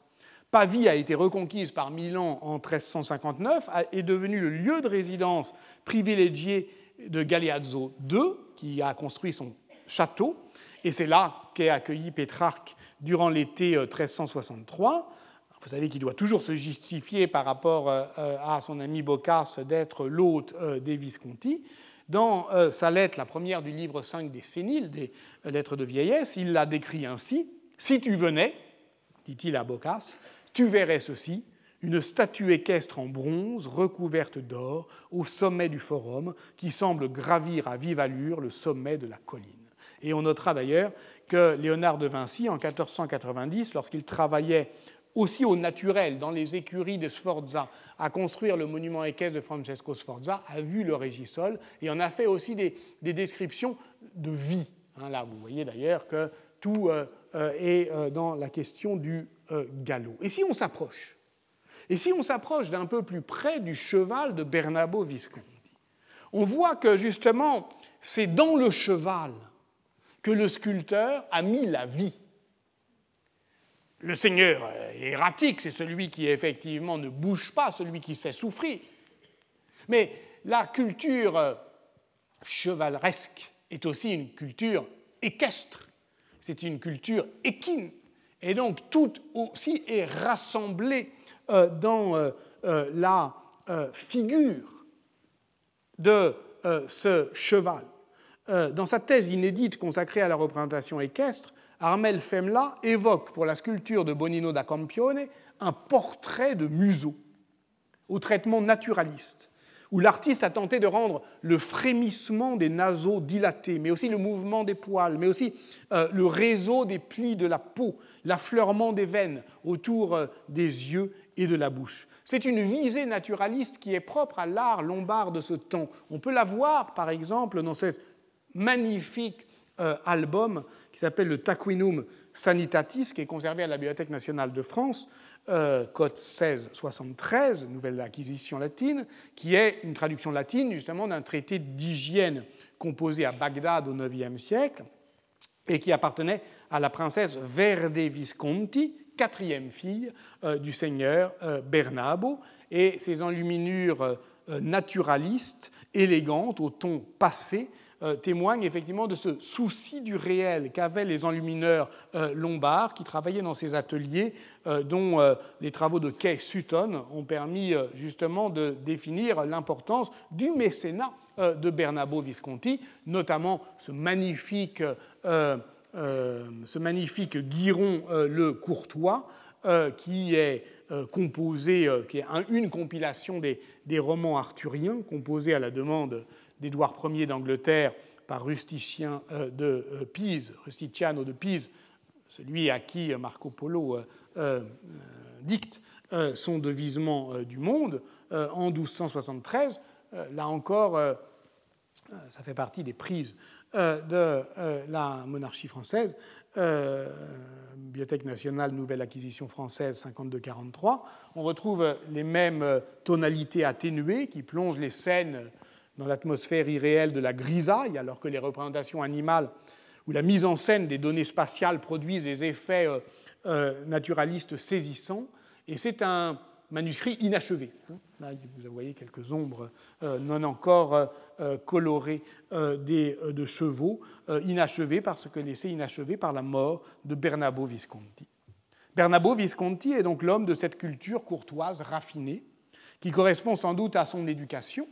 Pavie a été reconquise par Milan en 1359, est devenue le lieu de résidence privilégié de Galeazzo II, qui a construit son château, et c'est là qu'est accueilli Pétrarque durant l'été 1363. Vous savez qu'il doit toujours se justifier par rapport euh, euh, à son ami Boccace d'être l'hôte euh, des Visconti. Dans sa lettre, la première du livre 5 des Séniles, des lettres de vieillesse, il la décrit ainsi Si tu venais, dit-il à Boccace, tu verrais ceci une statue équestre en bronze recouverte d'or au sommet du forum qui semble gravir à vive allure le sommet de la colline. Et on notera d'ailleurs que Léonard de Vinci, en 1490, lorsqu'il travaillait aussi au naturel, dans les écuries de Sforza, à construire le monument équestre de Francesco Sforza, a vu le régisol et en a fait aussi des, descriptions de vie. Hein, là, vous voyez d'ailleurs que tout euh, euh, est euh, dans la question du galop. Et si on s'approche? Et si on s'approche d'un peu plus près du cheval de Bernabo Visconti? On voit que justement, c'est dans le cheval que le sculpteur a mis la vie. Le Seigneur est erratique, c'est celui qui effectivement ne bouge pas, celui qui sait souffrir. Mais la culture chevaleresque est aussi une culture équestre, c'est une culture équine. Et donc tout aussi est rassemblé euh, dans euh, euh, la figure de ce cheval. Dans sa thèse inédite consacrée à la représentation équestre, Armel Femla évoque pour la sculpture de Bonino da Campione un portrait de museau au traitement naturaliste, où l'artiste a tenté de rendre le frémissement des naseaux dilatés, mais aussi le mouvement des poils, mais aussi euh, le réseau des plis de la peau, l'affleurement des veines autour euh, des yeux et de la bouche. C'est une visée naturaliste qui est propre à l'art lombard de ce temps. On peut la voir, par exemple, dans ce magnifique euh, album qui s'appelle le Taquinum Sanitatis, qui est conservé à la Bibliothèque nationale de France, euh, code 1673, nouvelle acquisition latine, qui est une traduction latine justement d'un traité d'hygiène composé à Bagdad au IXe siècle et qui appartenait à la princesse Verde Visconti, quatrième fille euh, du seigneur euh, Bernabo, et ses enluminures naturalistes, élégantes, au ton passé, euh, témoigne effectivement de ce souci du réel qu'avaient les enlumineurs euh, lombards qui travaillaient dans ces ateliers euh, dont les travaux de Kay Sutton ont permis justement de définir l'importance du mécénat de Bernabo Visconti, notamment ce magnifique, ce Guiron le Courtois qui est composé, qui est une compilation des, des romans arthuriens composés à la demande d'Édouard Ier d'Angleterre par Rusticien euh, de euh, Pise, Rusticiano de Pise, celui à qui Marco Polo euh, dicte son devisement du monde en 1273. Là encore, ça fait partie des prises de la monarchie française. Bibliothèque nationale, nouvelle acquisition française 52-43. On retrouve les mêmes tonalités atténuées qui plongent les scènes dans l'atmosphère irréelle de la grisaille, alors que les représentations animales ou la mise en scène des données spatiales produisent des effets euh, euh, naturalistes saisissants. Et c'est un manuscrit inachevé. Là, vous voyez quelques ombres euh, non encore colorées des, de chevaux, inachevés parce que laissés inachevés par la mort de Bernabo Visconti. Bernabo Visconti est donc l'homme de cette culture courtoise raffinée, qui correspond sans doute à son éducation,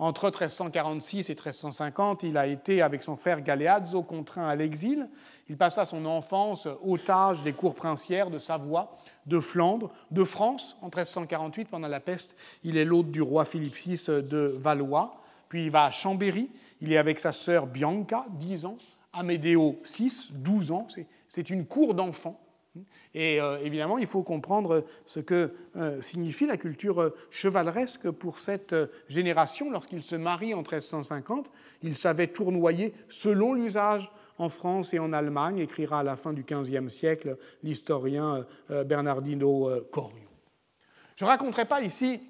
entre 1346 et 1350, il a été, avec son frère Galeazzo, contraint à l'exil. Il passa son enfance otage des cours princières de Savoie, de Flandre, de France. En 1348, pendant la peste, il est l'hôte du roi Philippe VI de Valois. Puis il va à Chambéry. Il est avec sa sœur Bianca, 10 ans, Amédéo, 6, 12 ans. C'est une cour d'enfants. Et euh, évidemment, il faut comprendre ce que euh, signifie la culture euh, chevaleresque pour cette génération. Lorsqu'il se marie en 1350, il savait tournoyer selon l'usage en France et en Allemagne, écrira à la fin du XVe siècle l'historien Bernardino Corio. Je ne raconterai pas ici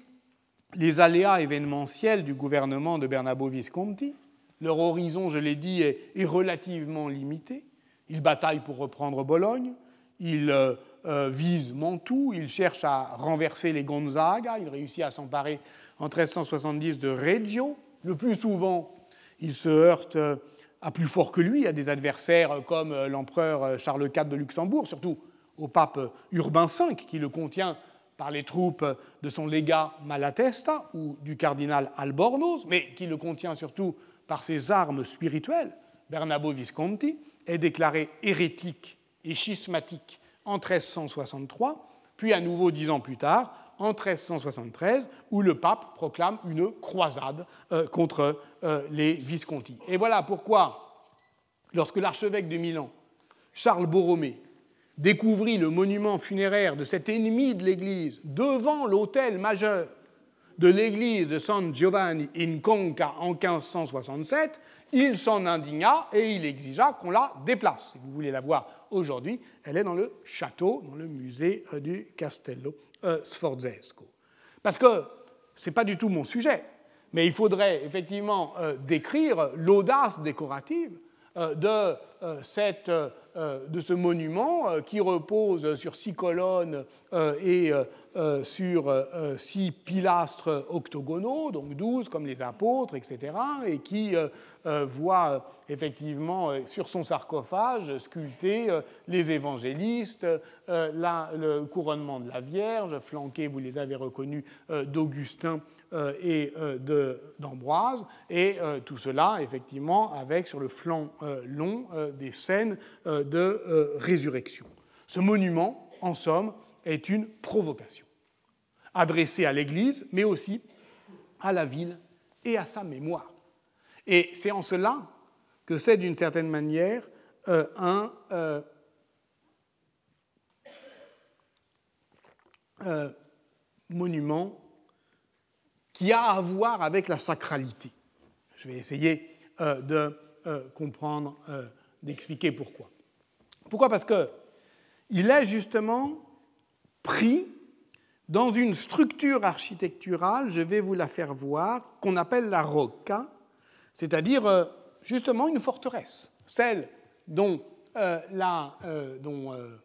les aléas événementiels du gouvernement de Bernabo Visconti. Leur horizon, je l'ai dit, est, est relativement limité. Il bataille pour reprendre Bologne, il euh, euh, vise Mantoue, il cherche à renverser les Gonzaga, il réussit à s'emparer en 1370 de Reggio. Le plus souvent, il se heurte euh, à plus fort que lui, à des adversaires comme l'empereur Charles IV de Luxembourg, surtout au pape Urbain V, qui le contient par les troupes de son légat Malatesta ou du cardinal Albornoz, mais qui le contient surtout par ses armes spirituelles. Bernabo Visconti est déclaré hérétique et schismatique en 1363, puis à nouveau dix ans plus tard, en 1373, où le pape proclame une croisade euh, contre euh, les Visconti. Et voilà pourquoi, lorsque l'archevêque de Milan, Charles Borromée, découvrit le monument funéraire de cet ennemi de l'Église devant l'autel majeur de l'église de San Giovanni in Conca en 1567, il s'en indigna et il exigea qu'on la déplace. Si vous voulez la voir aujourd'hui, elle est dans le château, dans le musée euh, du Castello euh, Sforzesco. Parce que ce n'est pas du tout mon sujet, mais il faudrait effectivement euh, décrire l'audace décorative de, cette, de, ce monument qui repose sur six colonnes et euh, sur euh, euh, six pilastres octogonaux, donc douze comme les apôtres, etc., et qui voit effectivement sur son sarcophage sculpté les évangélistes, le couronnement de la Vierge, flanqué, vous les avez reconnus, d'Augustin et d'Ambroise, et tout cela effectivement avec sur le flanc long des scènes de résurrection. Ce monument, en somme, est une provocation, adressée à l'Église, mais aussi à la ville et à sa mémoire. Et c'est en cela que c'est d'une certaine manière euh, un euh, euh, monument qui a à voir avec la sacralité. Je vais essayer de comprendre, d'expliquer pourquoi. Pourquoi? Parce qu'il est justement pris dans une structure architecturale, je vais vous la faire voir, qu'on appelle la rocca, c'est-à-dire justement une forteresse, celle dont, euh, euh, dont euh,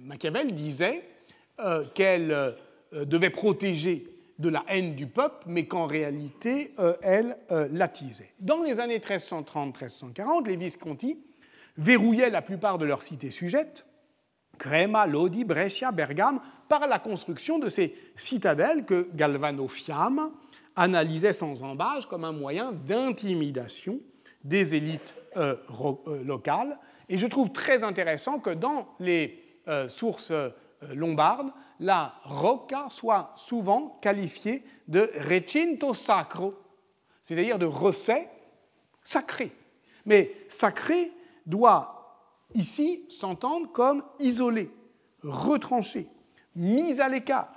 Machiavel disait qu'elle devait protéger de la haine du peuple, mais qu'en réalité, elle l'attisait. Dans les années 1330-1340, les Visconti verrouillaient la plupart de leurs cités sujettes, Crema, Lodi, Brescia, Bergame, par la construction de ces citadelles que Galvano Fiamma analysait sans embâche comme un moyen d'intimidation des élites euh, euh, locales. Et je trouve très intéressant que dans les euh, sources lombardes, la rocca soit souvent qualifiée de recinto sacro, c'est-à-dire de recet sacré. Mais sacré doit ici s'entendre comme isolé, retranché, mis à l'écart,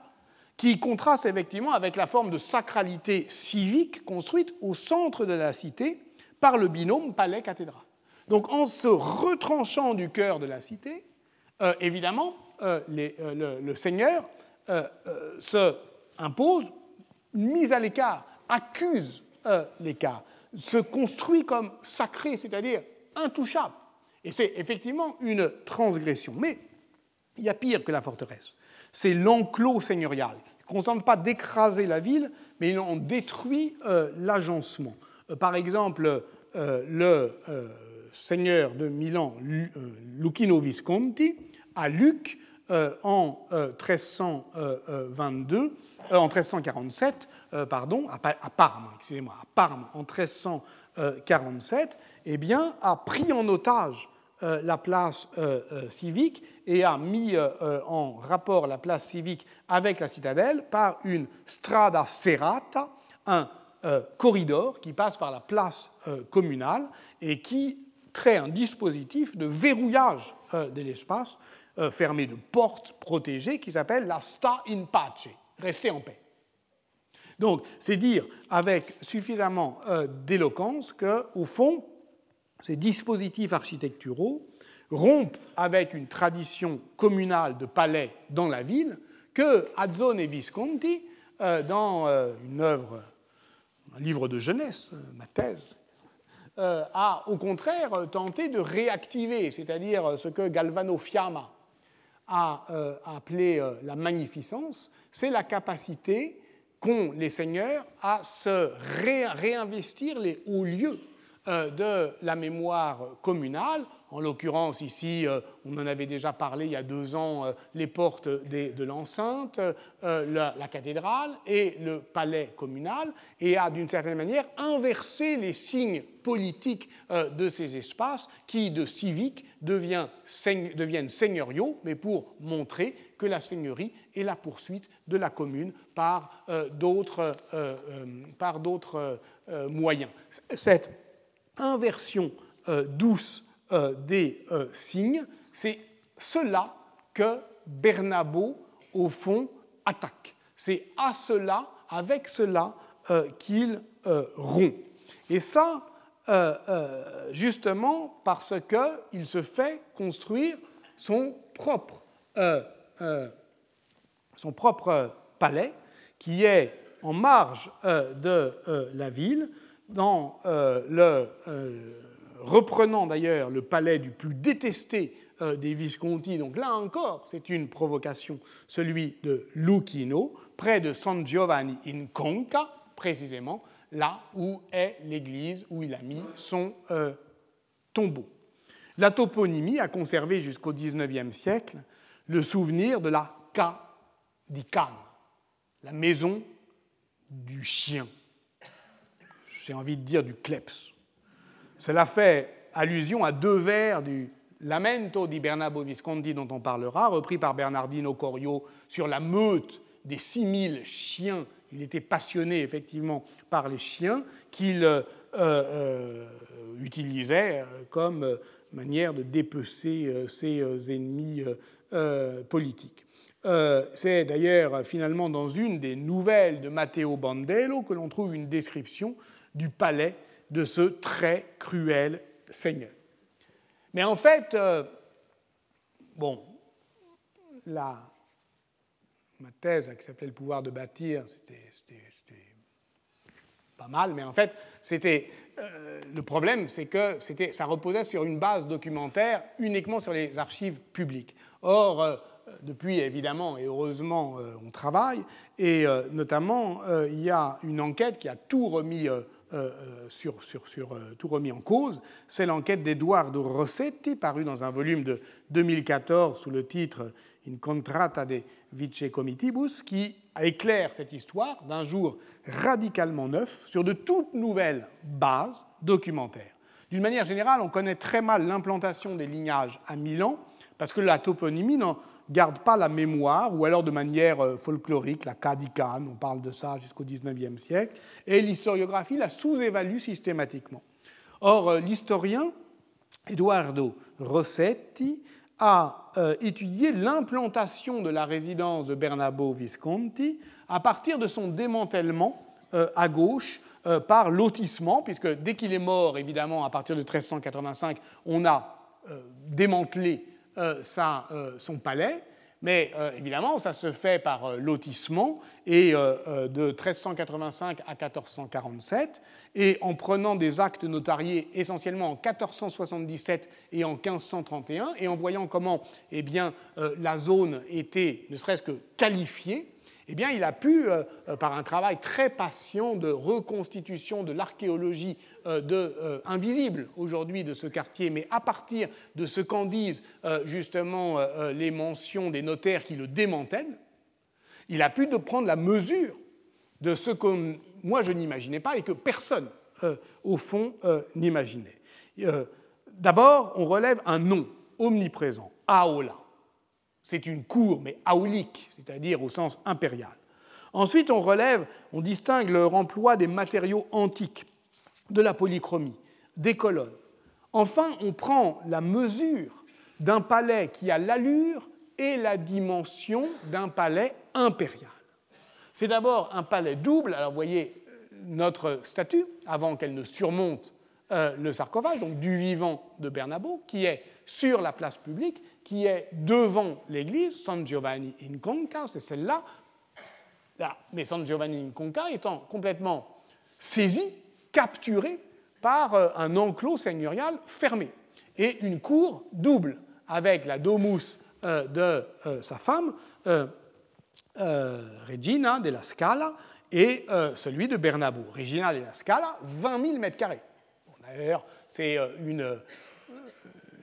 qui contraste effectivement avec la forme de sacralité civique construite au centre de la cité par le binôme palais-cathédrale. Donc en se retranchant du cœur de la cité, euh, évidemment, euh, euh, le, Seigneur se impose mise à l'écart, accuse l'écart, se construit comme sacré, c'est-à-dire intouchable. Et c'est effectivement une transgression. Mais il y a pire que la forteresse. C'est l'enclos seigneurial. Il ne consente pas d'écraser la ville, mais en détruit l'agencement. Euh, par exemple, euh, le euh, seigneur de Milan, Lucchino Visconti, à Luc, en 1322, en 1347, pardon, à, Parme, excusez-moi, à Parme, en 1347, eh bien, a pris en otage la place civique et a mis en rapport la place civique avec la citadelle par une strada serrata, un euh, corridor qui passe par la place euh, communale et qui crée un dispositif de verrouillage euh, de l'espace fermé de portes protégées qui s'appelle la sta in pace, rester en paix. Donc, c'est dire avec suffisamment d'éloquence qu'au fond, ces dispositifs architecturaux rompent avec une tradition communale de palais dans la ville que Azzone et Visconti, dans une œuvre un livre de jeunesse, euh, ma thèse, euh, a au contraire tenté de réactiver, c'est-à-dire ce que Galvano Fiamma a euh, appelé la magnificence, c'est la capacité qu'ont les seigneurs à se réinvestir les hauts lieux de la mémoire communale en l'occurrence, ici, euh, on en avait déjà parlé il y a deux ans, euh, les portes de l'enceinte, euh, la, cathédrale et le palais communal, et a d'une certaine manière inversé les signes politiques de ces espaces qui, de civiques, deviennent seigneuriaux, mais pour montrer que la seigneurie est la poursuite de la commune par d'autres moyens. Cette inversion douce euh, des euh, signes, c'est cela que Bernabo, au fond, attaque. C'est à cela, avec cela, euh, qu'il rompt. Et ça, justement, parce qu'il se fait construire son propre palais, qui est en marge de la ville, dans le reprenant d'ailleurs le palais du plus détesté euh, des Visconti, donc là encore, c'est une provocation, celui de Lucchino, près de San Giovanni in Conca, précisément là où est l'église où il a mis son euh, tombeau. La toponymie a conservé jusqu'au XIXe siècle le souvenir de la Ca di Can, la maison du chien. J'ai envie de dire du kleps. Cela fait allusion à deux vers du Lamento di Bernabo Visconti dont on parlera, repris par Bernardino Corio sur la meute des 6000 chiens il était passionné effectivement par les chiens qu'il utilisait comme manière de dépecer ses ennemis politiques. C'est d'ailleurs finalement dans une des nouvelles de Matteo Bandello que l'on trouve une description du palais de ce très cruel seigneur. Mais en fait, bon, la, ma thèse qui s'appelait Le pouvoir de bâtir, c'était pas mal, mais en fait, c'était euh, le problème, c'est que ça reposait sur une base documentaire uniquement sur les archives publiques. Or, euh, depuis évidemment et heureusement, euh, on travaille, et notamment, il y a une enquête qui a tout remis euh, euh, sur, euh, tout remis en cause, c'est l'enquête d'Eduardo Rossetti, parue dans un volume de 2014 sous le titre In contrata de vice comitibus, qui éclaire cette histoire d'un jour radicalement neuf sur de toutes nouvelles bases documentaires. D'une manière générale, on connaît très mal l'implantation des lignages à Milan, parce que la toponymie garde pas la mémoire, ou alors de manière euh, folklorique, la Cadican, on parle de ça jusqu'au XIXe siècle, et l'historiographie la sous-évalue systématiquement. Or, euh, l'historien Eduardo Rossetti a euh, étudié l'implantation de la résidence de Bernabo Visconti à partir de son démantèlement à gauche par lotissement, puisque dès qu'il est mort, évidemment, à partir de 1385, on a démantelé euh, euh, son palais, mais euh, évidemment, ça se fait par lotissement, et de 1385 à 1447, et en prenant des actes notariés essentiellement en 1477 et en 1531, et en voyant comment eh bien, la zone était ne serait-ce que qualifiée, eh bien, il a pu, euh, euh, par un travail très patient de reconstitution de l'archéologie euh, invisible aujourd'hui de ce quartier, mais à partir de ce qu'en disent justement les mentions des notaires qui le démantèlent, il a pu prendre la mesure de ce que moi je n'imaginais pas et que personne, au fond, n'imaginait. D'abord, on relève un nom omniprésent, Aola. C'est une cour, mais aulique, c'est-à-dire au sens impérial. Ensuite, on relève, on distingue leur emploi des matériaux antiques, de la polychromie, des colonnes. Enfin, on prend la mesure d'un palais qui a l'allure et la dimension d'un palais impérial. C'est d'abord un palais double. Alors, voyez notre statue, avant qu'elle ne surmonte euh, le sarcophage, donc du vivant de Bernabo, qui est sur la place publique, qui est devant l'église, San Giovanni in Conca, c'est celle-là. Mais San Giovanni in Conca étant complètement saisi, capturé par euh, un enclos seigneurial fermé. Et une cour double, avec la domus euh, de euh, sa femme, Regina della Scala, et celui de Bernabo. Regina della Scala, 20 000 mètres carrés. D'ailleurs, c'est une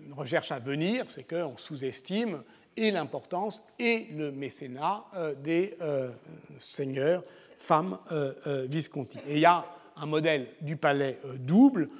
une recherche à venir, c'est qu'on sous-estime et l'importance et le mécénat euh, des euh, seigneurs, femmes euh, Visconti. Et il y a un modèle du palais double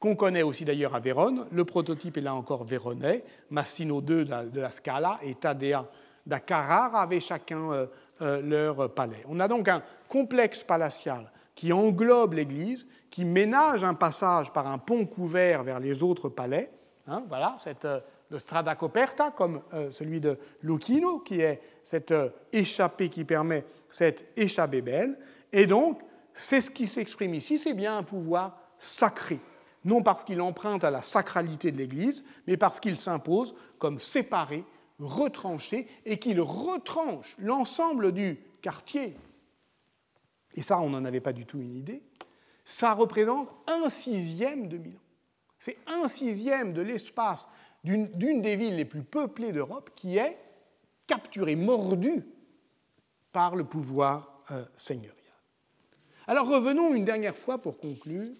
qu'on connaît aussi d'ailleurs à Vérone. Le prototype est là encore véronais. Mastino II de la Scala et Tadea da Carrara avaient chacun leur palais. On a donc un complexe palatial qui englobe l'église, qui ménage un passage par un pont couvert vers les autres palais, Hein, voilà, cette, euh, le strada coperta, comme euh, celui de Lucchino, qui est cette euh, échappée qui permet cette échappée belle. Et donc, c'est ce qui s'exprime ici, c'est bien un pouvoir sacré. Non parce qu'il emprunte à la sacralité de l'Église, mais parce qu'il s'impose comme séparé, retranché, et qu'il retranche l'ensemble du quartier. Et ça, on n'en avait pas du tout une idée. Ça représente un sixième de Milan. C'est un sixième de l'espace d'une des villes les plus peuplées d'Europe qui est capturée, mordue par le pouvoir euh, seigneurial. Alors revenons une dernière fois pour conclure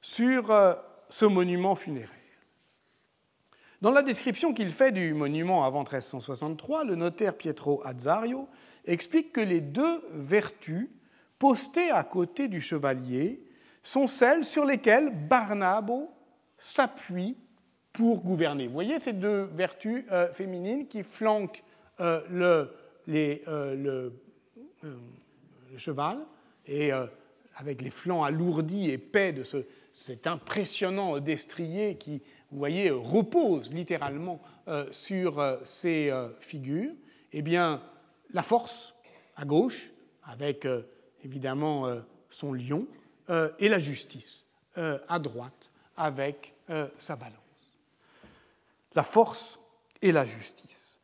sur euh, ce monument funéraire. Dans la description qu'il fait du monument avant 1363, le notaire Pietro Azzario explique que les deux vertus postées à côté du chevalier sont celles sur lesquelles Barnabo s'appuie pour gouverner. Vous voyez ces deux vertus euh, féminines qui flanquent euh, euh, le cheval, et avec les flancs alourdis, épais de ce, cet impressionnant destrier qui, vous voyez, repose littéralement sur ces figures, eh bien, la force à gauche, avec évidemment son lion, et la justice à droite, avec sa balance. La force et la justice.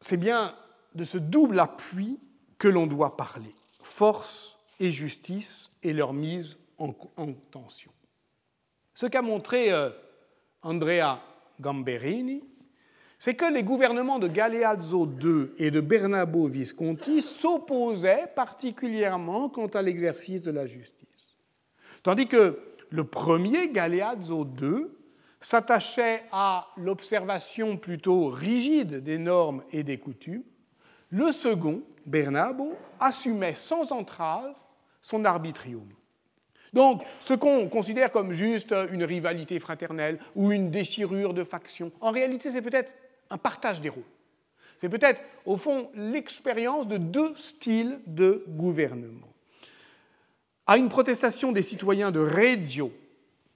C'est bien de ce double appui que l'on doit parler, force et justice et leur mise en, tension. Ce qu'a montré euh, Andrea Gamberini, c'est que les gouvernements de Galeazzo II et de Bernabo Visconti s'opposaient particulièrement quant à l'exercice de la justice. Tandis que le premier, Galeazzo II, s'attachait à l'observation plutôt rigide des normes et des coutumes, le second, Bernabo, assumait sans entrave son arbitrium. Donc, ce qu'on considère comme juste une rivalité fraternelle ou une déchirure de faction, en réalité, c'est peut-être un partage des rôles. C'est peut-être, au fond, l'expérience de deux styles de gouvernement. À une protestation des citoyens de Reggio,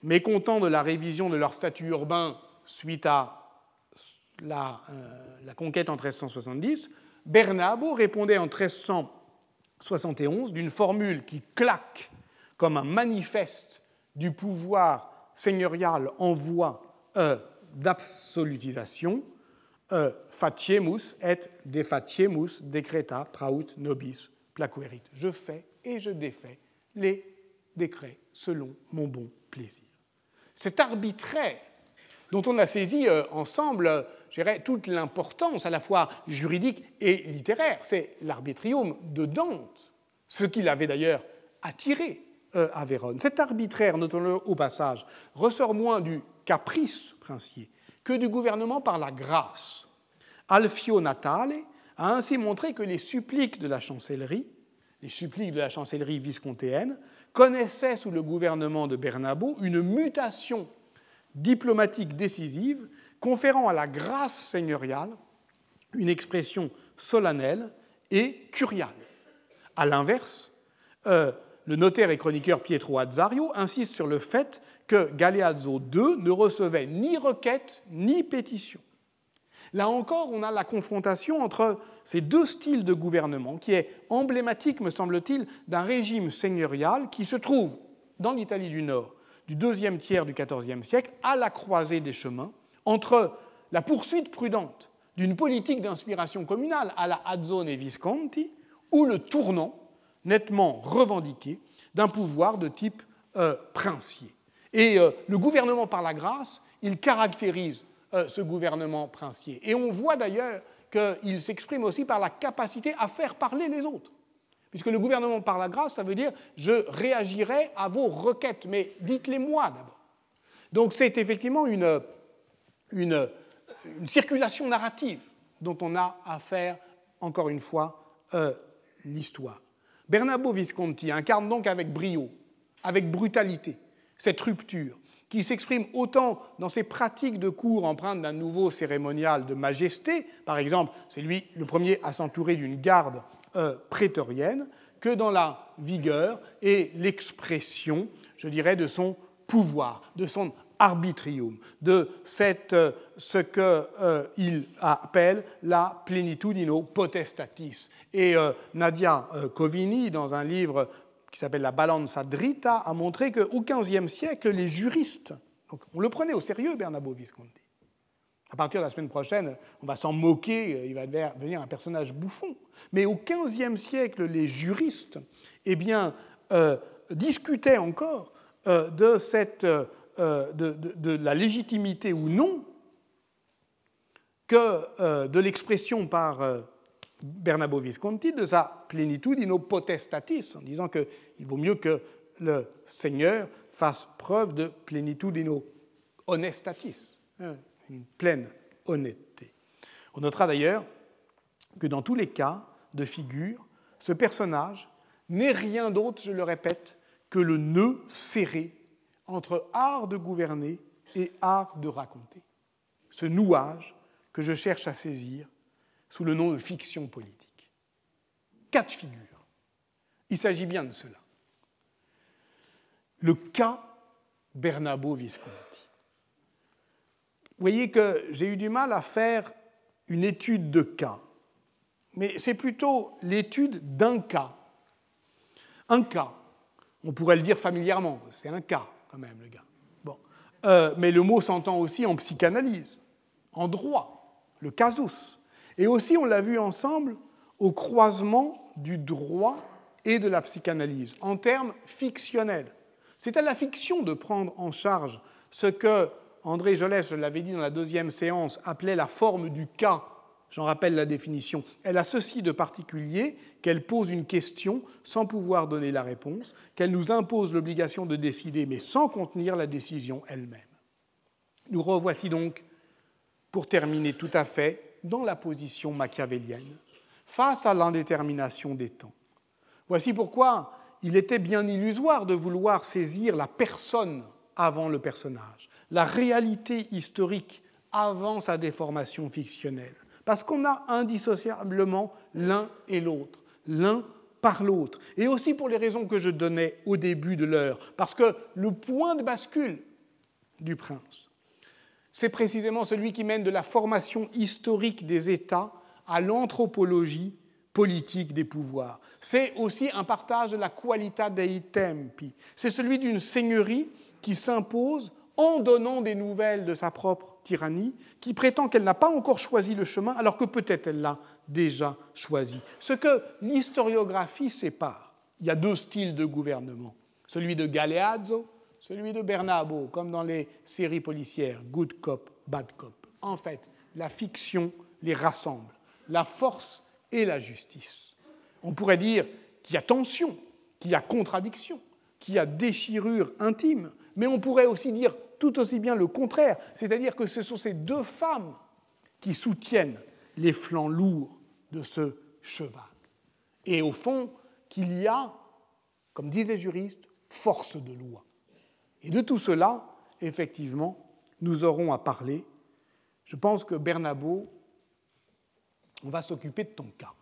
mécontents de la révision de leur statut urbain suite à la, euh, conquête en 1370, Bernabo répondait en 1371 d'une formule qui claque comme un manifeste du pouvoir seigneurial en voie euh, d'absolutisation, euh, faciemus et defatiemus decreta praut nobis placuerit. Je fais et je défais les décrets selon mon bon plaisir. Cet arbitraire dont on a saisi euh, ensemble toute l'importance à la fois juridique et littéraire. C'est l'arbitrium de Dante, ce qui l'avait d'ailleurs attiré euh, à Vérone. Cet arbitraire, notons-le au passage, ressort moins du caprice princier que du gouvernement par la grâce. Alfio Natale a ainsi montré que les suppliques de la chancellerie, les suppliques de la chancellerie viscontéenne, connaissaient sous le gouvernement de Bernabo une mutation diplomatique décisive conférant à la grâce seigneuriale une expression solennelle et curiale. À l'inverse, euh, le notaire et chroniqueur Pietro Azzario insiste sur le fait que Galeazzo II ne recevait ni requête ni pétition. Là encore, on a la confrontation entre ces deux styles de gouvernement qui est emblématique, me semble-t-il, d'un régime seigneurial qui se trouve dans l'Italie du Nord du deuxième tiers du XIVe siècle à la croisée des chemins entre la poursuite prudente d'une politique d'inspiration communale à la Azzone et Visconti ou le tournant nettement revendiqué d'un pouvoir de type euh, princier. Et euh, le gouvernement par la grâce, il caractérise euh, ce gouvernement princier. Et on voit d'ailleurs qu'il s'exprime aussi par la capacité à faire parler les autres. Puisque le gouvernement par la grâce, ça veut dire je réagirai à vos requêtes, mais dites-les moi d'abord. Donc c'est effectivement une, une, circulation narrative dont on a à faire, encore une fois, euh, l'histoire. Bernabo Visconti incarne donc avec brio, avec brutalité, cette rupture qui s'exprime autant dans ses pratiques de cours empreintes d'un nouveau cérémonial de majesté, par exemple, c'est lui le premier à s'entourer d'une garde euh, prétorienne, que dans la vigueur et l'expression, je dirais, de son pouvoir, de son arbitrium, de cette, euh, ce qu'il euh, appelle la plenitudino potestatis. Et euh, Nadia Covini, dans un livre qui s'appelle La Balanza Dritta, a montré qu'au XVe siècle, les juristes, on le prenait au sérieux, Bernabo Visconti. À partir de la semaine prochaine, on va s'en moquer, il va devenir un personnage bouffon. Mais au XVe siècle, les juristes eh bien, discutaient encore de cette euh, de, la légitimité ou non que euh, de l'expression par euh, Bernabo Visconti de sa plenitudino potestatis, en disant qu'il vaut mieux que le Seigneur fasse preuve de plenitudino honestatis, hein, une pleine honnêteté. On notera d'ailleurs que dans tous les cas de figure, ce personnage n'est rien d'autre, je le répète, que le nœud serré entre art de gouverner et art de raconter. Ce nouage que je cherche à saisir sous le nom de fiction politique. Quatre figures Il s'agit bien de cela. Le cas Bernabo Visconti. Vous voyez que j'ai eu du mal à faire une étude de cas, mais c'est plutôt l'étude d'un cas. Un cas, on pourrait le dire familièrement, c'est un cas quand même, le gars. Euh, mais le mot s'entend aussi en psychanalyse, en droit, le casus. Et aussi, on l'a vu ensemble, au croisement du droit et de la psychanalyse, en termes fictionnels. C'est à la fiction de prendre en charge ce que André Jolès, je l'avais dit dans la deuxième séance, appelait la forme du cas. J'en rappelle la définition. Elle a ceci de particulier qu'elle pose une question sans pouvoir donner la réponse, qu'elle nous impose l'obligation de décider mais sans contenir la décision elle-même. Nous revoici donc, pour terminer tout à fait, dans la position machiavélienne, face à l'indétermination des temps. Voici pourquoi il était bien illusoire de vouloir saisir la personne avant le personnage, la réalité historique avant sa déformation fictionnelle, parce qu'on a indissociablement l'un et l'autre, l'un par l'autre, et aussi pour les raisons que je donnais au début de l'heure, parce que le point de bascule du prince, c'est précisément celui qui mène de la formation historique des États à l'anthropologie politique des pouvoirs. C'est aussi un partage de la qualità dei tempi. C'est celui d'une seigneurie qui s'impose en donnant des nouvelles de sa propre tyrannie, qui prétend qu'elle n'a pas encore choisi le chemin, alors que peut-être elle l'a déjà choisi. Ce que l'historiographie sépare, il y a deux styles de gouvernement, celui de Galeazzo, celui de Bernabo, comme dans les séries policières, Good Cop, Bad Cop. En fait, la fiction les rassemble. La force et la justice. On pourrait dire qu'il y a tension, qu'il y a contradiction, qu'il y a déchirure intime, mais on pourrait aussi dire tout aussi bien le contraire, c'est-à-dire que ce sont ces deux femmes qui soutiennent les flancs lourds de ce cheval. Et au fond, qu'il y a, comme disent les juristes, force de loi. Et de tout cela, effectivement, nous aurons à parler. Je pense que Bernabo on va s'occuper de ton cas.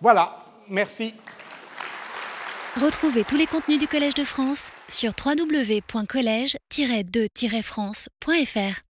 Voilà, merci. Retrouvez tous les contenus du Collège de France sur www.colège-2-france.fr.